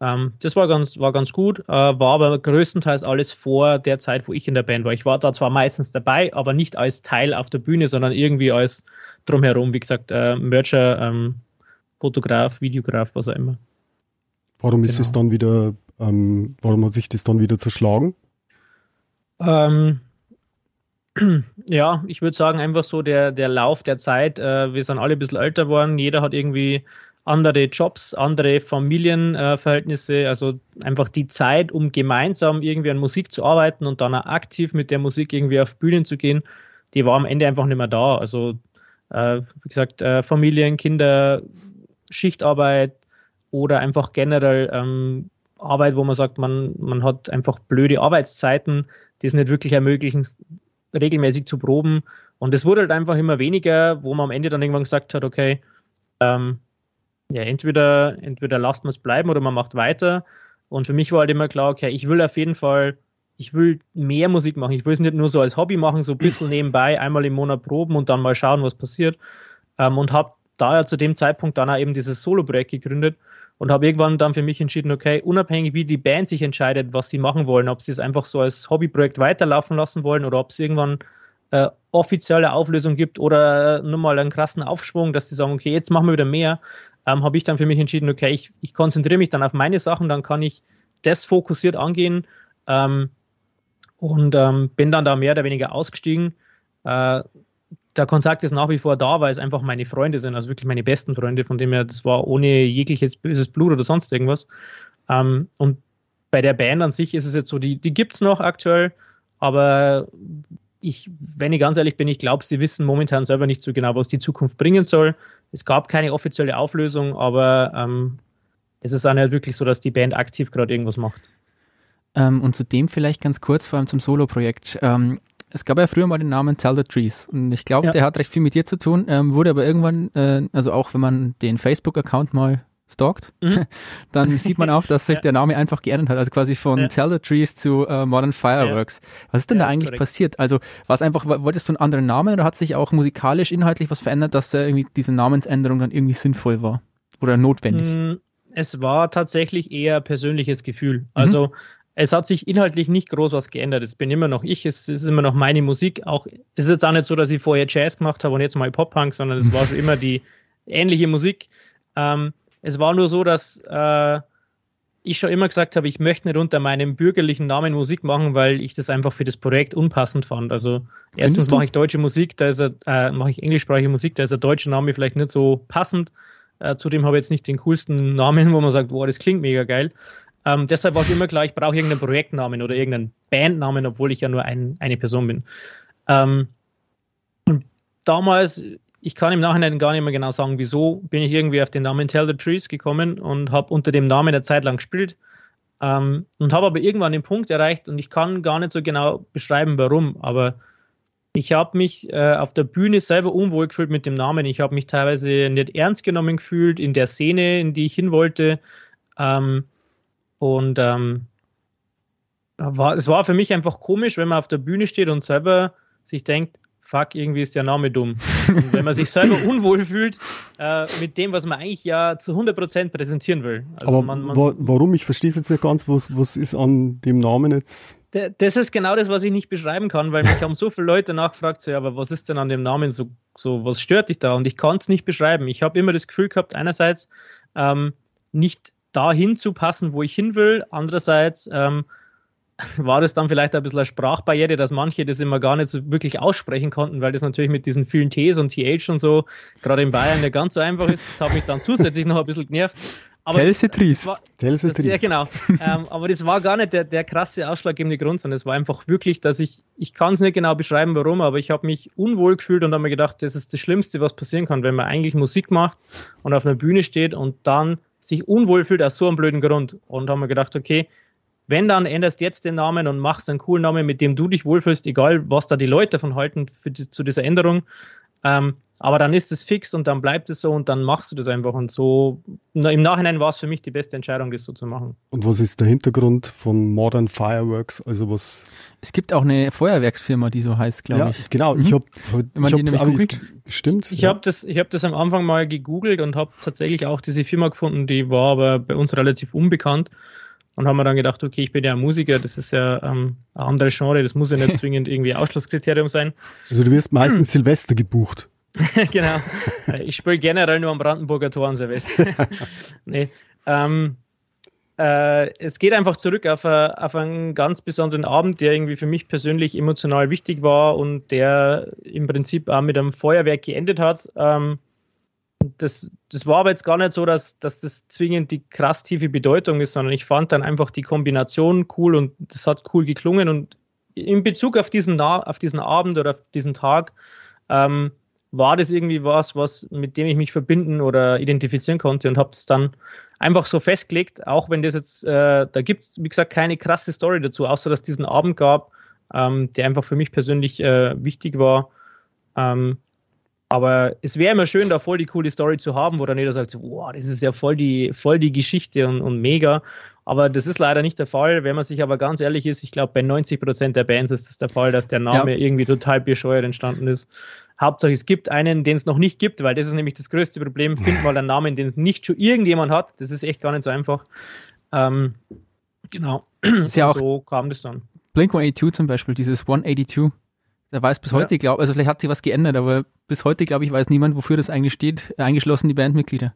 Ähm, das war ganz, war ganz gut, äh, war aber größtenteils alles vor der Zeit, wo ich in der Band war. Ich war da zwar meistens dabei, aber nicht als Teil auf der Bühne, sondern irgendwie als drumherum, wie gesagt, äh, Mercher, ähm, Fotograf, Videograf, was auch immer. Warum ist genau. es dann wieder, ähm, warum hat sich das dann wieder zerschlagen? Ähm, [clears throat] ja, ich würde sagen, einfach so der, der Lauf der Zeit. Äh, wir sind alle ein bisschen älter geworden. Jeder hat irgendwie andere Jobs, andere Familienverhältnisse. Äh, also einfach die Zeit, um gemeinsam irgendwie an Musik zu arbeiten und dann auch aktiv mit der Musik irgendwie auf Bühnen zu gehen, die war am Ende einfach nicht mehr da. Also, äh, wie gesagt, äh, Familien, Kinder, Schichtarbeit oder einfach generell ähm, Arbeit, wo man sagt, man, man hat einfach blöde Arbeitszeiten, die es nicht wirklich ermöglichen, regelmäßig zu proben. Und es wurde halt einfach immer weniger, wo man am Ende dann irgendwann gesagt hat, okay, ähm, ja, entweder, entweder lasst man es bleiben oder man macht weiter. Und für mich war halt immer klar, okay, ich will auf jeden Fall, ich will mehr Musik machen. Ich will es nicht nur so als Hobby machen, so ein bisschen nebenbei, einmal im Monat proben und dann mal schauen, was passiert. Ähm, und habe daher zu dem Zeitpunkt dann auch eben dieses Solo-Projekt gegründet und habe irgendwann dann für mich entschieden, okay, unabhängig wie die Band sich entscheidet, was sie machen wollen, ob sie es einfach so als Hobbyprojekt weiterlaufen lassen wollen oder ob es irgendwann äh, offizielle Auflösung gibt oder nur mal einen krassen Aufschwung, dass sie sagen, okay, jetzt machen wir wieder mehr, ähm, habe ich dann für mich entschieden, okay, ich, ich konzentriere mich dann auf meine Sachen, dann kann ich das fokussiert angehen ähm, und ähm, bin dann da mehr oder weniger ausgestiegen. Äh, der Kontakt ist nach wie vor da, weil es einfach meine Freunde sind, also wirklich meine besten Freunde, von dem her, das war ohne jegliches böses Blut oder sonst irgendwas. Ähm, und bei der Band an sich ist es jetzt so, die, die gibt es noch aktuell, aber ich, wenn ich ganz ehrlich bin, ich glaube, sie wissen momentan selber nicht so genau, was die Zukunft bringen soll. Es gab keine offizielle Auflösung, aber ähm, es ist auch nicht wirklich so, dass die Band aktiv gerade irgendwas macht. Ähm, und zudem vielleicht ganz kurz, vor allem zum Solo-Projekt. Ähm, es gab ja früher mal den Namen Tell the Trees und ich glaube, ja. der hat recht viel mit dir zu tun, ähm, wurde aber irgendwann, äh, also auch wenn man den Facebook-Account mal stalkt, mhm. [laughs] dann sieht man auch, dass sich [laughs] ja. der Name einfach geändert hat. Also quasi von ja. Tell the Trees zu uh, Modern Fireworks. Was ist denn da eigentlich passiert? Also war es einfach, wolltest du einen anderen Namen oder hat sich auch musikalisch, inhaltlich was verändert, dass äh, irgendwie diese Namensänderung dann irgendwie sinnvoll war oder notwendig? Mm, es war tatsächlich eher persönliches Gefühl. Also mhm. Es hat sich inhaltlich nicht groß was geändert. Es bin immer noch ich, es ist immer noch meine Musik. Auch es ist jetzt auch nicht so, dass ich vorher Jazz gemacht habe und jetzt mal Pop-Punk, sondern es war schon immer die ähnliche Musik. Ähm, es war nur so, dass äh, ich schon immer gesagt habe, ich möchte nicht unter meinem bürgerlichen Namen Musik machen, weil ich das einfach für das Projekt unpassend fand. Also erstens mache ich deutsche Musik, da ist er, äh, mache ich englischsprachige Musik, da ist der deutsche Name vielleicht nicht so passend. Äh, zudem habe ich jetzt nicht den coolsten Namen, wo man sagt, boah, das klingt mega geil. Ähm, deshalb war es immer klar, ich brauche irgendeinen Projektnamen oder irgendeinen Bandnamen, obwohl ich ja nur ein, eine Person bin. Ähm, und damals ich kann im Nachhinein gar nicht mehr genau sagen, wieso bin ich irgendwie auf den Namen Tell the Trees gekommen und habe unter dem Namen eine Zeit lang gespielt ähm, und habe aber irgendwann den Punkt erreicht und ich kann gar nicht so genau beschreiben, warum, aber ich habe mich äh, auf der Bühne selber unwohl gefühlt mit dem Namen. Ich habe mich teilweise nicht ernst genommen gefühlt in der Szene, in die ich hin wollte. Ähm, und ähm, war, es war für mich einfach komisch, wenn man auf der Bühne steht und selber sich denkt, fuck, irgendwie ist der Name dumm. Und wenn man sich selber [laughs] unwohl fühlt äh, mit dem, was man eigentlich ja zu 100% präsentieren will. Also Aber man, man, wa warum? Ich verstehe es jetzt nicht ganz. Was, was ist an dem Namen jetzt? Das ist genau das, was ich nicht beschreiben kann, weil mich [laughs] haben so viele Leute nachgefragt, so, ja, aber was ist denn an dem Namen so, so was stört dich da? Und ich kann es nicht beschreiben. Ich habe immer das Gefühl gehabt, einerseits ähm, nicht dahin zu passen, wo ich hin will, andererseits ähm, [laughs] war das dann vielleicht ein bisschen eine Sprachbarriere, dass manche das immer gar nicht so wirklich aussprechen konnten, weil das natürlich mit diesen vielen Ts und TH und so, gerade in Bayern nicht ganz so einfach ist. Das hat mich dann zusätzlich [laughs] noch ein bisschen genervt. Telsetries. Ja, genau. [laughs] ähm, aber das war gar nicht der, der krasse ausschlaggebende Grund, sondern es war einfach wirklich, dass ich, ich kann es nicht genau beschreiben, warum, aber ich habe mich unwohl gefühlt und habe mir gedacht, das ist das Schlimmste, was passieren kann, wenn man eigentlich Musik macht und auf einer Bühne steht und dann sich unwohl fühlt aus so einem blöden Grund. Und habe mir gedacht, okay, wenn, dann änderst jetzt den Namen und machst einen coolen Namen, mit dem du dich wohlfühlst, egal was da die Leute davon halten die, zu dieser Änderung. Ähm, Aber dann ist es fix und dann bleibt es so und dann machst du das einfach. Und so im Nachhinein war es für mich die beste Entscheidung, das so zu machen. Und was ist der Hintergrund von Modern Fireworks? Also was? Es gibt auch eine Feuerwerksfirma, die so heißt, glaube ja, ich. Genau, mhm. ich habe hab, stimmt. Ich ja. habe das, ich habe das am Anfang mal gegoogelt und habe tatsächlich auch diese Firma gefunden, die war aber bei uns relativ unbekannt und haben wir dann gedacht, okay, ich bin ja ein Musiker, das ist ja ähm, ein anderes Genre, das muss ja nicht [laughs] zwingend irgendwie Ausschlusskriterium sein. Also du wirst meistens hm. Silvester gebucht. [laughs] genau. Ich spiele generell nur am Brandenburger Tor an Silvester. [laughs] nee. Ähm, äh, es geht einfach zurück auf, a, auf, einen ganz besonderen Abend, der irgendwie für mich persönlich emotional wichtig war und der im Prinzip auch mit einem Feuerwerk geendet hat. Ähm, das, das war aber jetzt gar nicht so, dass, dass das zwingend die krass tiefe Bedeutung ist, sondern ich fand dann einfach die Kombination cool und das hat cool geklungen. Und in Bezug auf diesen, auf diesen Abend oder auf diesen Tag ähm, war das irgendwie was, was mit dem ich mich verbinden oder identifizieren konnte und habe es dann einfach so festgelegt, auch wenn das jetzt, äh, da gibt es, wie gesagt, keine krasse Story dazu, außer dass es diesen Abend gab, ähm, der einfach für mich persönlich äh, wichtig war. Ähm, aber es wäre immer schön, da voll die coole Story zu haben, wo dann jeder sagt, wow, das ist ja voll die, voll die Geschichte und, und mega. Aber das ist leider nicht der Fall. Wenn man sich aber ganz ehrlich ist, ich glaube, bei 90 Prozent der Bands ist das der Fall, dass der Name ja. irgendwie total bescheuert entstanden ist. Hauptsache, es gibt einen, den es noch nicht gibt, weil das ist nämlich das größte Problem. Find mal einen Namen, den nicht schon irgendjemand hat. Das ist echt gar nicht so einfach. Ähm, genau. Ja so kam das dann. Blink 182 zum Beispiel, dieses 182. Da weiß bis heute, ja. glaube also vielleicht hat sich was geändert, aber bis heute, glaube ich, weiß niemand, wofür das eigentlich steht, eingeschlossen die Bandmitglieder.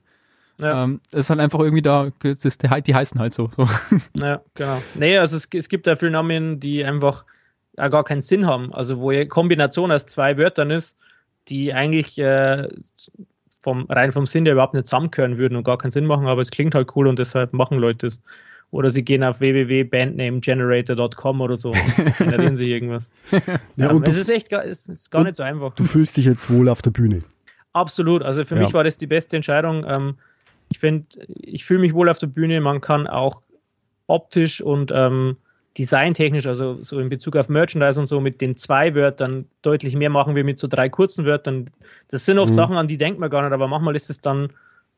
Ja. Ähm, das ist halt einfach irgendwie da, das, die, heißen halt so. so. [laughs] Ja, genau. Nee, also es, es gibt ja viele Namen, die einfach ja, gar keinen Sinn haben. Also wo eine Kombination aus zwei Wörtern ist, die eigentlich äh, vom, rein vom Sinn her überhaupt nicht zusammengehören würden und gar keinen Sinn machen, aber es klingt halt cool und deshalb machen Leute es. Oder sie gehen auf www.bandnamegenerator.com oder so [laughs] und generieren sich irgendwas. [laughs] ja, und es ist echt gar, es ist gar nicht so einfach. Du fühlst dich jetzt wohl auf der Bühne. Absolut. Also für ja. mich war das die beste Entscheidung. Ähm, ich finde, ich fühle mich wohl auf der Bühne. Man kann auch optisch und ähm, designtechnisch, also so in Bezug auf Merchandise und so, mit den zwei Wörtern deutlich mehr machen wie mit so drei kurzen Wörtern. Das sind oft mhm. Sachen, an die denkt man gar nicht, aber manchmal ist es dann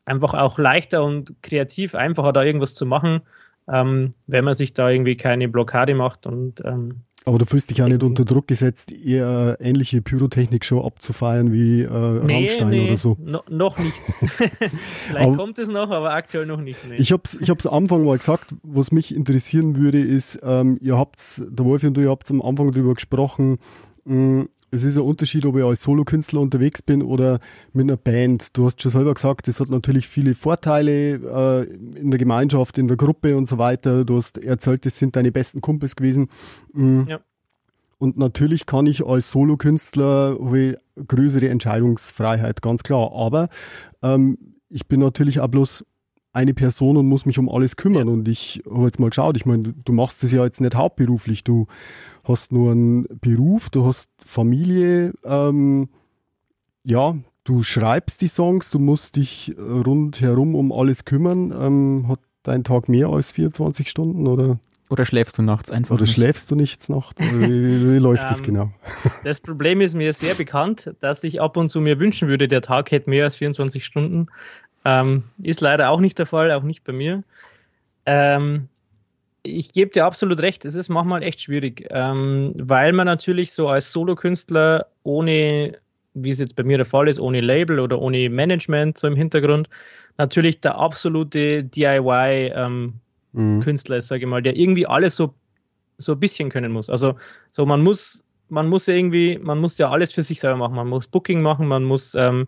einfach auch leichter und kreativ einfacher, da irgendwas zu machen ähm, wenn man sich da irgendwie keine Blockade macht und ähm, aber du fühlst dich ja nicht unter Druck gesetzt, eher ähnliche Pyrotechnik-Show abzufeiern wie äh, nee, Rammstein nee, oder so. No, noch nicht. [laughs] Vielleicht aber, kommt es noch, aber aktuell noch nicht. Nee. Ich habe es ich am Anfang mal gesagt, was mich interessieren würde, ist, ähm, ihr habt, der Wolf und du, ihr habt am Anfang darüber gesprochen, mh, es ist ein Unterschied, ob ich als Solokünstler unterwegs bin oder mit einer Band. Du hast schon selber gesagt, das hat natürlich viele Vorteile äh, in der Gemeinschaft, in der Gruppe und so weiter. Du hast erzählt, das sind deine besten Kumpels gewesen. Mhm. Ja. Und natürlich kann ich als Solokünstler größere Entscheidungsfreiheit, ganz klar. Aber ähm, ich bin natürlich auch bloß eine Person und muss mich um alles kümmern. Ja. Und ich habe jetzt mal geschaut, ich meine, du machst das ja jetzt nicht hauptberuflich. Du hast nur einen Beruf, du hast Familie, ähm, ja, du schreibst die Songs, du musst dich rundherum um alles kümmern. Ähm, hat dein Tag mehr als 24 Stunden oder? Oder schläfst du nachts einfach? Oder nicht? schläfst du nichts nachts? Wie, wie läuft ähm, das genau? Das Problem ist mir sehr bekannt, dass ich ab und zu mir wünschen würde, der Tag hätte mehr als 24 Stunden. Ähm, ist leider auch nicht der Fall, auch nicht bei mir. Ähm, ich gebe dir absolut recht, es ist manchmal echt schwierig, ähm, weil man natürlich so als Solokünstler ohne, wie es jetzt bei mir der Fall ist, ohne Label oder ohne Management so im Hintergrund, natürlich der absolute DIY-Künstler ähm, mhm. ist, sage ich mal, der irgendwie alles so, so ein bisschen können muss. Also so man muss, man muss irgendwie, man muss ja alles für sich selber machen. Man muss Booking machen, man muss ähm,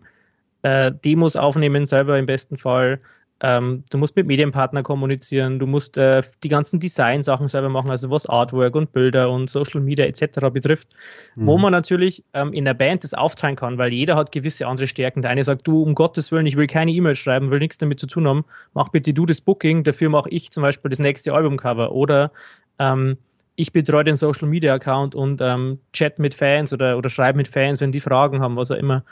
äh, Demos aufnehmen selber im besten Fall. Ähm, du musst mit Medienpartnern kommunizieren, du musst äh, die ganzen Design-Sachen selber machen, also was Artwork und Bilder und Social Media etc. betrifft, mhm. wo man natürlich ähm, in der Band das aufteilen kann, weil jeder hat gewisse andere Stärken. Der eine sagt, du, um Gottes Willen, ich will keine E-Mail schreiben, will nichts damit zu tun haben, mach bitte du das Booking, dafür mache ich zum Beispiel das nächste Albumcover oder ähm, ich betreue den Social Media Account und ähm, chat mit Fans oder, oder schreibe mit Fans, wenn die Fragen haben, was auch immer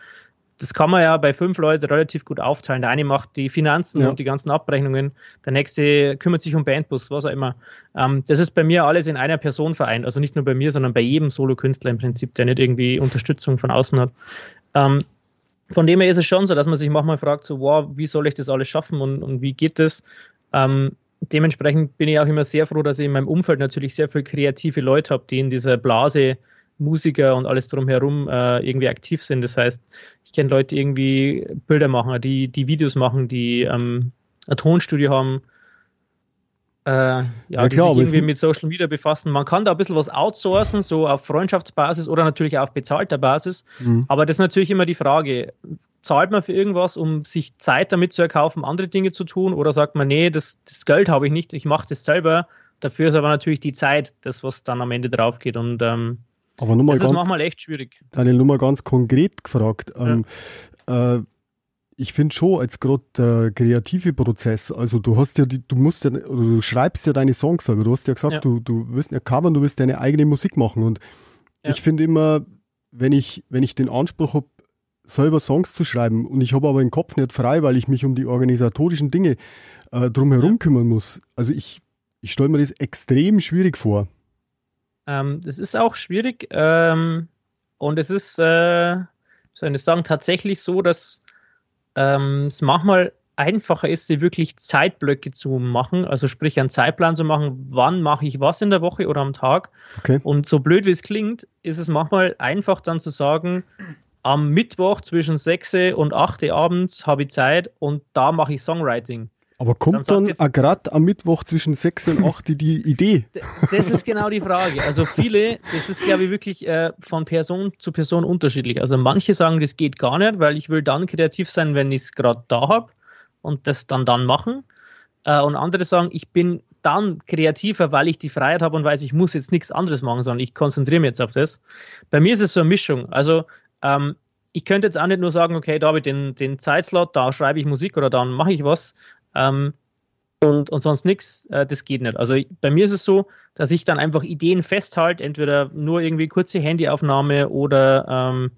das kann man ja bei fünf Leuten relativ gut aufteilen. Der eine macht die Finanzen ja. und die ganzen Abrechnungen, der nächste kümmert sich um Bandbus, was auch immer. Ähm, das ist bei mir alles in einer Person vereint. Also nicht nur bei mir, sondern bei jedem Solokünstler im Prinzip, der nicht irgendwie Unterstützung von außen hat. Ähm, von dem her ist es schon so, dass man sich manchmal fragt, so, wow, wie soll ich das alles schaffen und, und wie geht das? Ähm, dementsprechend bin ich auch immer sehr froh, dass ich in meinem Umfeld natürlich sehr viele kreative Leute habe, die in dieser Blase Musiker und alles drumherum äh, irgendwie aktiv sind. Das heißt, ich kenne Leute, die irgendwie Bilder machen, die, die Videos machen, die ähm, ein Tonstudio haben, äh, ja, ja, die klar, sich irgendwie mit Social Media befassen. Man kann da ein bisschen was outsourcen, so auf Freundschaftsbasis oder natürlich auf bezahlter Basis. Mhm. Aber das ist natürlich immer die Frage, zahlt man für irgendwas, um sich Zeit damit zu erkaufen, andere Dinge zu tun? Oder sagt man, nee, das, das Geld habe ich nicht, ich mache das selber. Dafür ist aber natürlich die Zeit, das, was dann am Ende drauf geht. Und ähm, aber nur mal das ganz, ist manchmal echt schwierig. Deine Nummer ganz konkret gefragt. Ähm, äh, ich finde schon, als gerade der kreative Prozess, also du hast ja, die, du musst ja, du schreibst ja deine Songs selber. Du hast ja gesagt, ja. du, du willst ja covern, du willst deine eigene Musik machen. Und ja. ich finde immer, wenn ich, wenn ich den Anspruch habe, selber Songs zu schreiben und ich habe aber den Kopf nicht frei, weil ich mich um die organisatorischen Dinge äh, drumherum ja. kümmern muss. Also ich, ich stelle mir das extrem schwierig vor. Ähm, das ist auch schwierig ähm, und es ist, äh, soll ich sagen, tatsächlich so, dass ähm, es manchmal einfacher ist, sie wirklich Zeitblöcke zu machen, also sprich einen Zeitplan zu machen, wann mache ich was in der Woche oder am Tag. Okay. Und so blöd wie es klingt, ist es manchmal einfach dann zu sagen, am Mittwoch zwischen 6 und 8 abends habe ich Zeit und da mache ich Songwriting. Aber kommt dann, dann gerade am Mittwoch zwischen 6 und 8 die Idee? [laughs] Das ist genau die Frage. Also viele, das ist glaube ich wirklich äh, von Person zu Person unterschiedlich. Also manche sagen, das geht gar nicht, weil ich will dann kreativ sein, wenn ich es gerade da habe und das dann dann machen. Äh, und andere sagen, ich bin dann kreativer, weil ich die Freiheit habe und weiß, ich muss jetzt nichts anderes machen, sondern ich konzentriere mich jetzt auf das. Bei mir ist es so eine Mischung. Also ähm, ich könnte jetzt auch nicht nur sagen, okay, da habe ich den, den Zeitslot, da schreibe ich Musik oder dann mache ich was, ähm, und, und sonst nichts, äh, das geht nicht. Also bei mir ist es so, dass ich dann einfach Ideen festhalte, entweder nur irgendwie kurze Handyaufnahme oder ähm,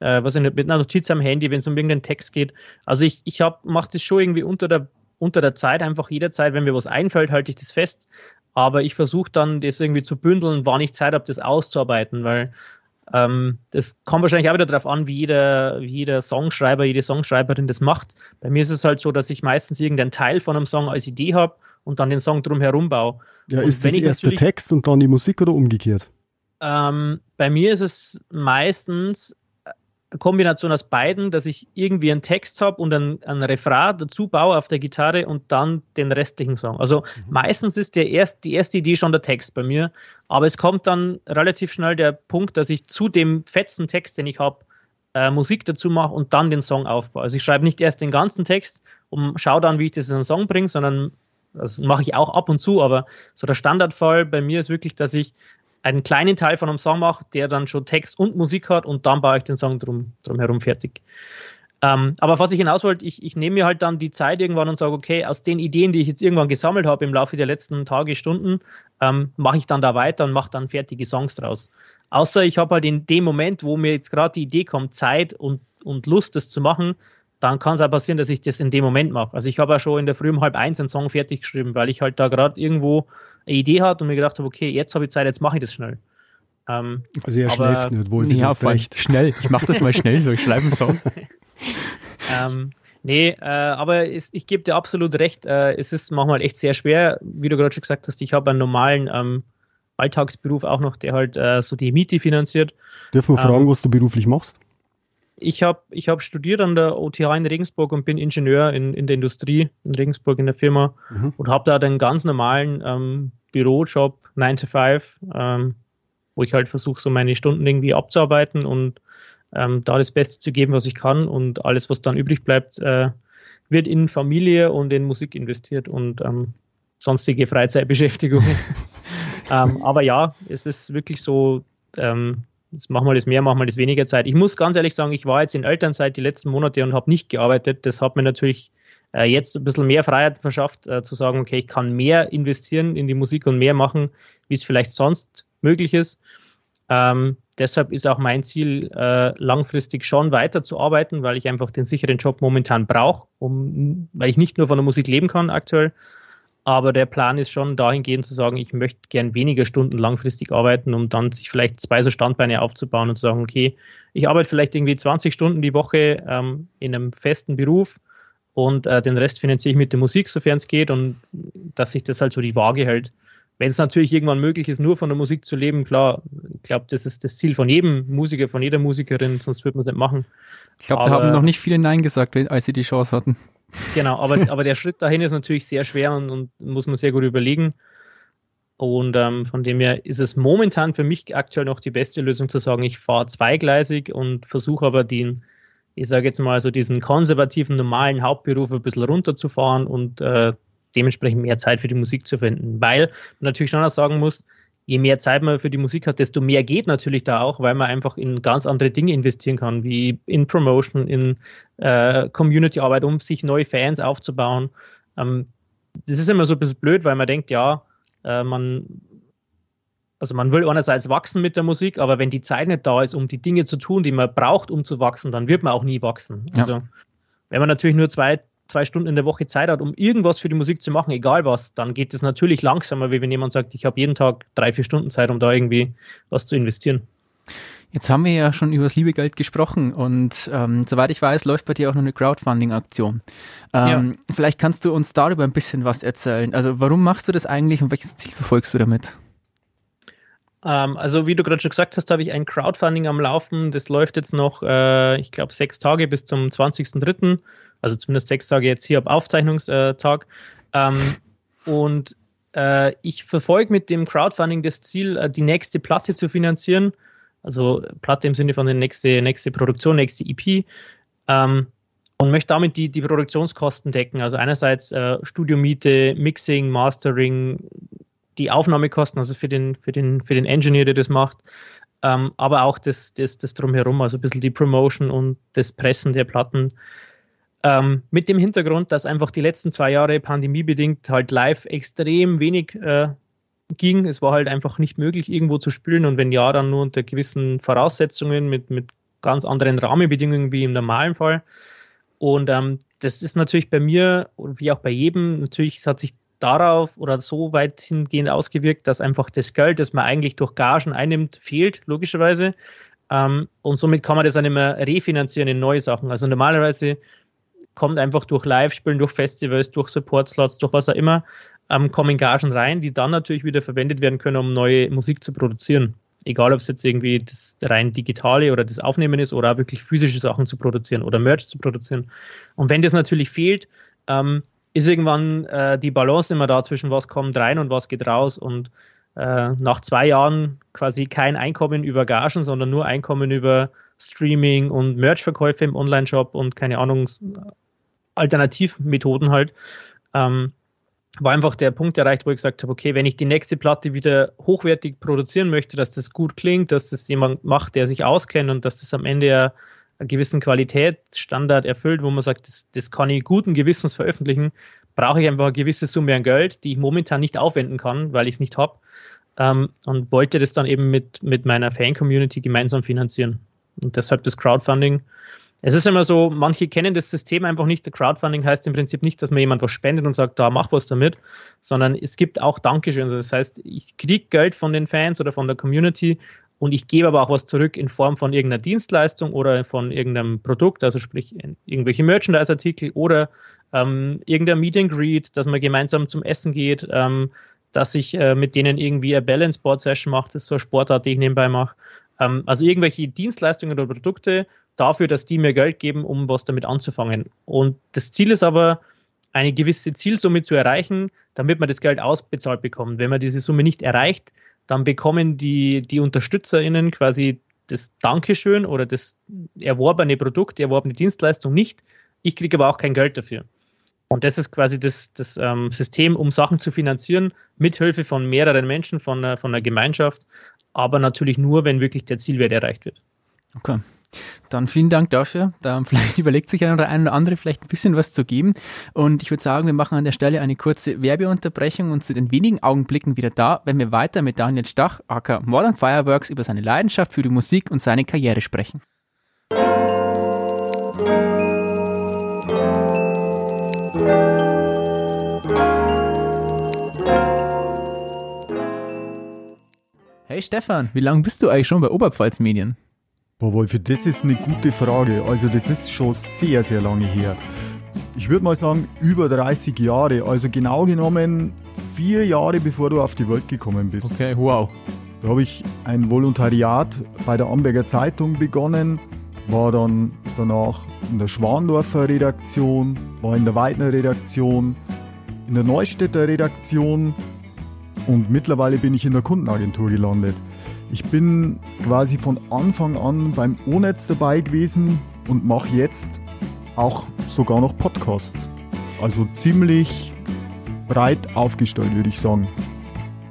äh, was ich nicht, mit einer Notiz am Handy, wenn es um irgendeinen Text geht. Also ich, ich mache das schon irgendwie unter der, unter der Zeit, einfach jederzeit, wenn mir was einfällt, halte ich das fest. Aber ich versuche dann, das irgendwie zu bündeln, wann ich Zeit habe, das auszuarbeiten, weil ähm, das kommt wahrscheinlich auch wieder darauf an, wie jeder, wie jeder Songschreiber, jede Songschreiberin das macht. Bei mir ist es halt so, dass ich meistens irgendeinen Teil von einem Song als Idee habe und dann den Song drumherum baue. Ja, und ist das erst der Text und dann die Musik oder umgekehrt? Ähm, bei mir ist es meistens Kombination aus beiden, dass ich irgendwie einen Text habe und ein, ein Refrain dazu baue auf der Gitarre und dann den restlichen Song. Also mhm. meistens ist der erst, die erste Idee schon der Text bei mir, aber es kommt dann relativ schnell der Punkt, dass ich zu dem fetzen Text, den ich habe, äh, Musik dazu mache und dann den Song aufbaue. Also ich schreibe nicht erst den ganzen Text und schaue dann, wie ich das in einen Song bringe, sondern das mache ich auch ab und zu, aber so der Standardfall bei mir ist wirklich, dass ich einen kleinen Teil von einem Song mache, der dann schon Text und Musik hat und dann baue ich den Song drum, drum fertig. Ähm, aber was ich hinaus wollte, ich, ich nehme mir halt dann die Zeit irgendwann und sage, okay, aus den Ideen, die ich jetzt irgendwann gesammelt habe im Laufe der letzten Tage, Stunden, ähm, mache ich dann da weiter und mache dann fertige Songs draus. Außer ich habe halt in dem Moment, wo mir jetzt gerade die Idee kommt, Zeit und, und Lust, das zu machen, dann kann es auch passieren, dass ich das in dem Moment mache. Also ich habe ja schon in der Früh um halb eins einen Song fertig geschrieben, weil ich halt da gerade irgendwo eine Idee hatte und mir gedacht habe, okay, jetzt habe ich Zeit, jetzt mache ich das schnell. Ähm, also er schläft nicht, wohl nee, ja, recht. Schnell, ich mache das mal schnell so, ich schreibe einen Song. [laughs] ähm, nee, äh, aber es, ich gebe dir absolut recht, äh, es ist manchmal echt sehr schwer, wie du gerade schon gesagt hast, ich habe einen normalen ähm, Alltagsberuf auch noch, der halt äh, so die Miete finanziert. Dürfen wir fragen, ähm, was du beruflich machst? Ich habe ich hab studiert an der OTH in Regensburg und bin Ingenieur in, in der Industrie in Regensburg in der Firma mhm. und habe da den ganz normalen ähm, Bürojob 9 to 5, ähm, wo ich halt versuche, so meine Stunden irgendwie abzuarbeiten und ähm, da das Beste zu geben, was ich kann und alles, was dann übrig bleibt, äh, wird in Familie und in Musik investiert und ähm, sonstige Freizeitbeschäftigungen. [laughs] Ähm, aber ja, es ist wirklich so, ähm, machen wir das mehr, machen wir das weniger Zeit. Ich muss ganz ehrlich sagen, ich war jetzt in Elternzeit die letzten Monate und habe nicht gearbeitet. Das hat mir natürlich äh, jetzt ein bisschen mehr Freiheit verschafft, äh, zu sagen, okay, ich kann mehr investieren in die Musik und mehr machen, wie es vielleicht sonst möglich ist. Ähm, deshalb ist auch mein Ziel, äh, langfristig schon weiterzuarbeiten, weil ich einfach den sicheren Job momentan brauche, um, weil ich nicht nur von der Musik leben kann aktuell. Aber der Plan ist schon dahingehend zu sagen, ich möchte gern weniger Stunden langfristig arbeiten, um dann sich vielleicht zwei so Standbeine aufzubauen und zu sagen, okay, ich arbeite vielleicht irgendwie 20 Stunden die Woche ähm, in einem festen Beruf und äh, den Rest finanziere ich mit der Musik, sofern es geht und dass sich das halt so die Waage hält. Wenn es natürlich irgendwann möglich ist, nur von der Musik zu leben, klar, ich glaube, das ist das Ziel von jedem Musiker, von jeder Musikerin, sonst würde man es nicht machen. Ich glaube, da haben noch nicht viele Nein gesagt, als sie die Chance hatten. Genau, aber, [laughs] aber der Schritt dahin ist natürlich sehr schwer und, und muss man sehr gut überlegen. Und ähm, von dem her ist es momentan für mich aktuell noch die beste Lösung zu sagen, ich fahre zweigleisig und versuche aber den, ich sage jetzt mal so diesen konservativen, normalen Hauptberuf ein bisschen runterzufahren und äh, dementsprechend mehr Zeit für die Musik zu finden. Weil man natürlich schon auch sagen muss, je mehr Zeit man für die Musik hat, desto mehr geht natürlich da auch, weil man einfach in ganz andere Dinge investieren kann, wie in Promotion, in äh, Community-Arbeit, um sich neue Fans aufzubauen. Ähm, das ist immer so ein bisschen blöd, weil man denkt, ja, äh, man, also man will einerseits wachsen mit der Musik, aber wenn die Zeit nicht da ist, um die Dinge zu tun, die man braucht, um zu wachsen, dann wird man auch nie wachsen. Ja. Also wenn man natürlich nur zwei, zwei Stunden in der Woche Zeit hat, um irgendwas für die Musik zu machen, egal was, dann geht es natürlich langsamer, wie wenn jemand sagt, ich habe jeden Tag drei, vier Stunden Zeit, um da irgendwie was zu investieren. Jetzt haben wir ja schon über das liebe Geld gesprochen und ähm, soweit ich weiß, läuft bei dir auch noch eine Crowdfunding-Aktion. Ähm, ja. Vielleicht kannst du uns darüber ein bisschen was erzählen. Also warum machst du das eigentlich und welches Ziel verfolgst du damit? Ähm, also wie du gerade schon gesagt hast, habe ich ein Crowdfunding am Laufen. Das läuft jetzt noch, äh, ich glaube, sechs Tage bis zum 20.03 also zumindest sechs Tage jetzt hier ab Aufzeichnungstag. Ähm, und äh, ich verfolge mit dem Crowdfunding das Ziel, äh, die nächste Platte zu finanzieren. Also Platte im Sinne von der nächste, nächste Produktion, nächste EP. Ähm, und möchte damit die, die Produktionskosten decken. Also einerseits äh, Studiomiete, Mixing, Mastering, die Aufnahmekosten, also für den, für den, für den Engineer, der das macht, ähm, aber auch das, das, das Drumherum, also ein bisschen die Promotion und das Pressen der Platten. Ähm, mit dem Hintergrund, dass einfach die letzten zwei Jahre pandemiebedingt halt live extrem wenig äh, ging. Es war halt einfach nicht möglich, irgendwo zu spielen und wenn ja, dann nur unter gewissen Voraussetzungen mit, mit ganz anderen Rahmenbedingungen wie im normalen Fall. Und ähm, das ist natürlich bei mir, wie auch bei jedem, natürlich, es hat sich darauf oder so weit hingehend ausgewirkt, dass einfach das Geld, das man eigentlich durch Gagen einnimmt, fehlt, logischerweise. Ähm, und somit kann man das dann immer refinanzieren in neue Sachen. Also normalerweise kommt einfach durch Live-Spielen, durch Festivals, durch Support-Slots, durch was auch immer, ähm, kommen Gagen rein, die dann natürlich wieder verwendet werden können, um neue Musik zu produzieren. Egal, ob es jetzt irgendwie das rein digitale oder das Aufnehmen ist oder auch wirklich physische Sachen zu produzieren oder Merch zu produzieren. Und wenn das natürlich fehlt, ähm, ist irgendwann äh, die Balance immer da zwischen was kommt rein und was geht raus. Und äh, nach zwei Jahren quasi kein Einkommen über Gagen, sondern nur Einkommen über Streaming und Merch-Verkäufe im Online-Shop und keine Ahnung, Alternativmethoden halt, ähm, war einfach der Punkt erreicht, wo ich gesagt habe, okay, wenn ich die nächste Platte wieder hochwertig produzieren möchte, dass das gut klingt, dass das jemand macht, der sich auskennt und dass das am Ende ja einen gewissen Qualitätsstandard erfüllt, wo man sagt, das, das kann ich guten Gewissens veröffentlichen, brauche ich einfach eine gewisse Summe an Geld, die ich momentan nicht aufwenden kann, weil ich es nicht habe. Ähm, und wollte das dann eben mit, mit meiner Fan-Community gemeinsam finanzieren. Und deshalb das Crowdfunding es ist immer so, manche kennen das System einfach nicht. Crowdfunding heißt im Prinzip nicht, dass man jemand was spendet und sagt, da mach was damit, sondern es gibt auch Dankeschön. Also das heißt, ich kriege Geld von den Fans oder von der Community und ich gebe aber auch was zurück in Form von irgendeiner Dienstleistung oder von irgendeinem Produkt, also sprich irgendwelche Merchandise-Artikel oder ähm, irgendein Meet and Greet, dass man gemeinsam zum Essen geht, ähm, dass ich äh, mit denen irgendwie eine Balance Board Session mache, das ist so eine Sportart, die ich nebenbei mache. Ähm, also irgendwelche Dienstleistungen oder Produkte, dafür, dass die mir Geld geben, um was damit anzufangen. Und das Ziel ist aber, eine gewisse Zielsumme zu erreichen, damit man das Geld ausbezahlt bekommt. Wenn man diese Summe nicht erreicht, dann bekommen die, die UnterstützerInnen quasi das Dankeschön oder das erworbene Produkt, erworbene Dienstleistung nicht. Ich kriege aber auch kein Geld dafür. Und das ist quasi das, das ähm, System, um Sachen zu finanzieren, mithilfe von mehreren Menschen, von, äh, von einer Gemeinschaft, aber natürlich nur, wenn wirklich der Zielwert erreicht wird. Okay. Dann vielen Dank dafür. Da vielleicht [laughs] überlegt sich einer oder ein oder andere vielleicht ein bisschen was zu geben. Und ich würde sagen, wir machen an der Stelle eine kurze Werbeunterbrechung und sind in wenigen Augenblicken wieder da, wenn wir weiter mit Daniel Stach, aka Modern Fireworks, über seine Leidenschaft für die Musik und seine Karriere sprechen. Hey Stefan, wie lange bist du eigentlich schon bei Oberpfalz Medien? Boah, Wolfi, das ist eine gute Frage. Also, das ist schon sehr, sehr lange her. Ich würde mal sagen, über 30 Jahre. Also, genau genommen vier Jahre bevor du auf die Welt gekommen bist. Okay, wow. Da habe ich ein Volontariat bei der Amberger Zeitung begonnen, war dann danach in der Schwandorfer Redaktion, war in der Weidner Redaktion, in der Neustädter Redaktion und mittlerweile bin ich in der Kundenagentur gelandet. Ich bin quasi von Anfang an beim O-Netz dabei gewesen und mache jetzt auch sogar noch Podcasts. Also ziemlich breit aufgestellt, würde ich sagen.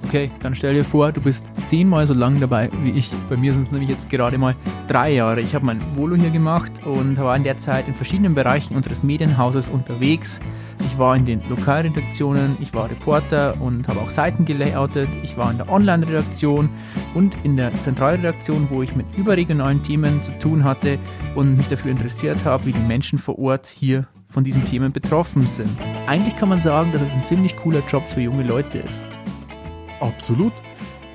Okay, dann stell dir vor, du bist zehnmal so lang dabei wie ich. Bei mir sind es nämlich jetzt gerade mal drei Jahre. Ich habe mein Volo hier gemacht und war in der Zeit in verschiedenen Bereichen unseres Medienhauses unterwegs. Ich war in den Lokalredaktionen, ich war Reporter und habe auch Seiten gelayoutet. Ich war in der Online-Redaktion und in der Zentralredaktion, wo ich mit überregionalen Themen zu tun hatte und mich dafür interessiert habe, wie die Menschen vor Ort hier von diesen Themen betroffen sind. Eigentlich kann man sagen, dass es ein ziemlich cooler Job für junge Leute ist. Absolut.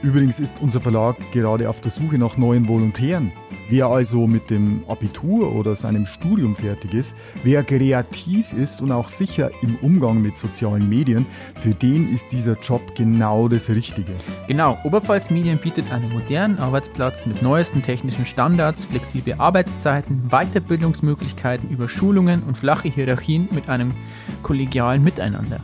Übrigens ist unser Verlag gerade auf der Suche nach neuen Volontären. Wer also mit dem Abitur oder seinem Studium fertig ist, wer kreativ ist und auch sicher im Umgang mit sozialen Medien, für den ist dieser Job genau das Richtige. Genau, Oberpfalz Medien bietet einen modernen Arbeitsplatz mit neuesten technischen Standards, flexible Arbeitszeiten, Weiterbildungsmöglichkeiten über Schulungen und flache Hierarchien mit einem kollegialen Miteinander.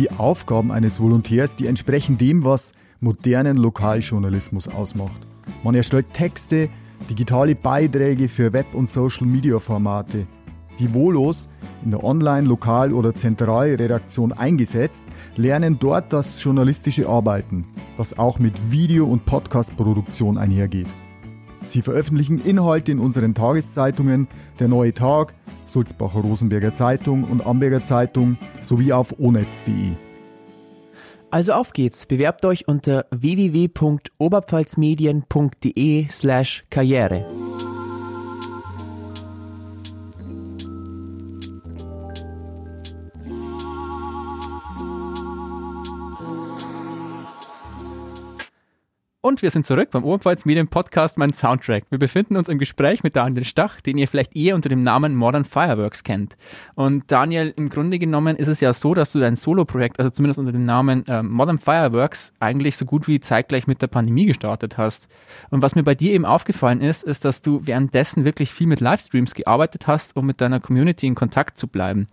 Die Aufgaben eines Volontärs, die entsprechen dem, was modernen Lokaljournalismus ausmacht. Man erstellt Texte, digitale Beiträge für Web- und Social-Media-Formate. Die Volos, in der Online-, Lokal- oder Zentralredaktion eingesetzt, lernen dort das journalistische Arbeiten, was auch mit Video- und Podcast-Produktion einhergeht. Sie veröffentlichen Inhalte in unseren Tageszeitungen Der Neue Tag, Sulzbacher Rosenberger Zeitung und Amberger Zeitung sowie auf onetz.de. Also auf geht's. Bewerbt euch unter www.oberpfalzmedien.de slash karriere. Und wir sind zurück beim Oberpfalz Medien Podcast Mein Soundtrack. Wir befinden uns im Gespräch mit Daniel Stach, den ihr vielleicht eher unter dem Namen Modern Fireworks kennt. Und Daniel, im Grunde genommen ist es ja so, dass du dein Solo-Projekt, also zumindest unter dem Namen äh, Modern Fireworks, eigentlich so gut wie zeitgleich mit der Pandemie gestartet hast. Und was mir bei dir eben aufgefallen ist, ist, dass du währenddessen wirklich viel mit Livestreams gearbeitet hast, um mit deiner Community in Kontakt zu bleiben.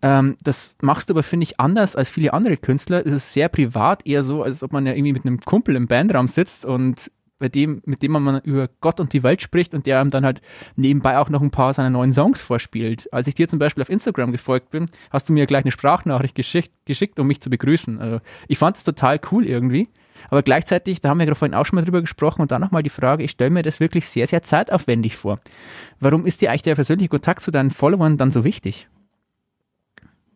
Ähm, das machst du aber, finde ich, anders als viele andere Künstler. Es ist sehr privat, eher so, als ob man ja irgendwie mit einem Kumpel im Bandraum sitzt und bei dem, mit dem man über Gott und die Welt spricht und der einem dann halt nebenbei auch noch ein paar seiner neuen Songs vorspielt. Als ich dir zum Beispiel auf Instagram gefolgt bin, hast du mir gleich eine Sprachnachricht geschickt, geschickt um mich zu begrüßen. Also ich fand es total cool irgendwie. Aber gleichzeitig, da haben wir gerade vorhin auch schon mal drüber gesprochen und dann nochmal die Frage, ich stelle mir das wirklich sehr, sehr zeitaufwendig vor. Warum ist dir eigentlich der persönliche Kontakt zu deinen Followern dann so wichtig?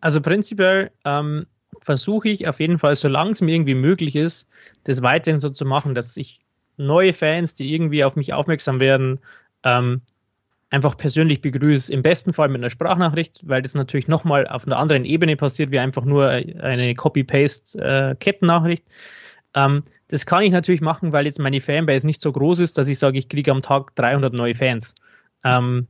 Also prinzipiell ähm, versuche ich auf jeden Fall, solange es mir irgendwie möglich ist, das weiterhin so zu machen, dass ich neue Fans, die irgendwie auf mich aufmerksam werden, ähm, einfach persönlich begrüße. Im besten Fall mit einer Sprachnachricht, weil das natürlich nochmal auf einer anderen Ebene passiert, wie einfach nur eine Copy-Paste-Kettennachricht. Äh, ähm, das kann ich natürlich machen, weil jetzt meine Fanbase nicht so groß ist, dass ich sage, ich kriege am Tag 300 neue Fans. Ähm,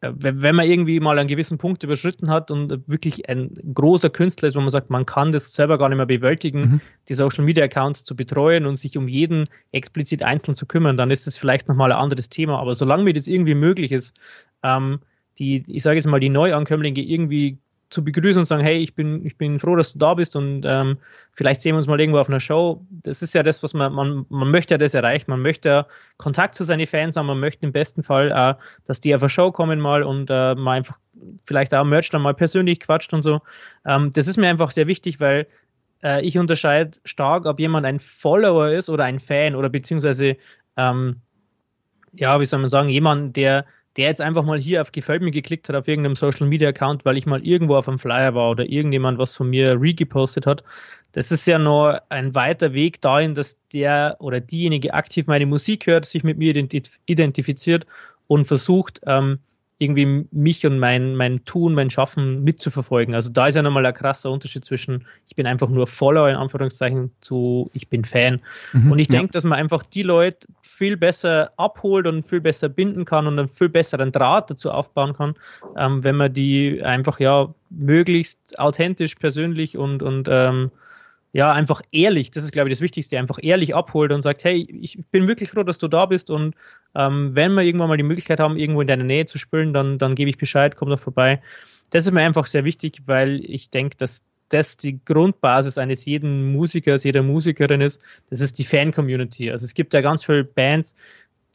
wenn man irgendwie mal einen gewissen Punkt überschritten hat und wirklich ein großer Künstler ist, wo man sagt, man kann das selber gar nicht mehr bewältigen, mhm. die Social Media Accounts zu betreuen und sich um jeden explizit einzeln zu kümmern, dann ist das vielleicht nochmal ein anderes Thema. Aber solange mir das irgendwie möglich ist, ähm, die, ich sage jetzt mal, die Neuankömmlinge irgendwie zu begrüßen und sagen, hey, ich bin, ich bin froh, dass du da bist und ähm, vielleicht sehen wir uns mal irgendwo auf einer Show. Das ist ja das, was man, man, man möchte ja das erreichen. Man möchte ja Kontakt zu seinen Fans haben. Man möchte im besten Fall, äh, dass die auf eine Show kommen mal und äh, mal einfach vielleicht auch Merch dann mal persönlich quatscht und so. Ähm, das ist mir einfach sehr wichtig, weil äh, ich unterscheide stark, ob jemand ein Follower ist oder ein Fan oder beziehungsweise, ähm, ja, wie soll man sagen, jemand, der der jetzt einfach mal hier auf Gefällt mir geklickt hat auf irgendeinem Social Media Account, weil ich mal irgendwo auf einem Flyer war oder irgendjemand was von mir regepostet hat. Das ist ja nur ein weiter Weg dahin, dass der oder diejenige aktiv meine Musik hört, sich mit mir identifiziert und versucht, ähm, irgendwie mich und mein, mein Tun, mein Schaffen mitzuverfolgen. Also da ist ja nochmal ein krasser Unterschied zwischen, ich bin einfach nur Follower in Anführungszeichen zu, ich bin Fan. Mhm, und ich denke, ja. dass man einfach die Leute viel besser abholt und viel besser binden kann und einen viel besseren Draht dazu aufbauen kann, ähm, wenn man die einfach ja möglichst authentisch, persönlich und, und ähm, ja, einfach ehrlich, das ist, glaube ich, das Wichtigste, einfach ehrlich abholt und sagt, hey, ich bin wirklich froh, dass du da bist und ähm, wenn wir irgendwann mal die Möglichkeit haben, irgendwo in deiner Nähe zu spielen, dann, dann gebe ich Bescheid, komm doch vorbei. Das ist mir einfach sehr wichtig, weil ich denke, dass das die Grundbasis eines jeden Musikers, jeder Musikerin ist, das ist die Fan-Community. Also es gibt ja ganz viele Bands,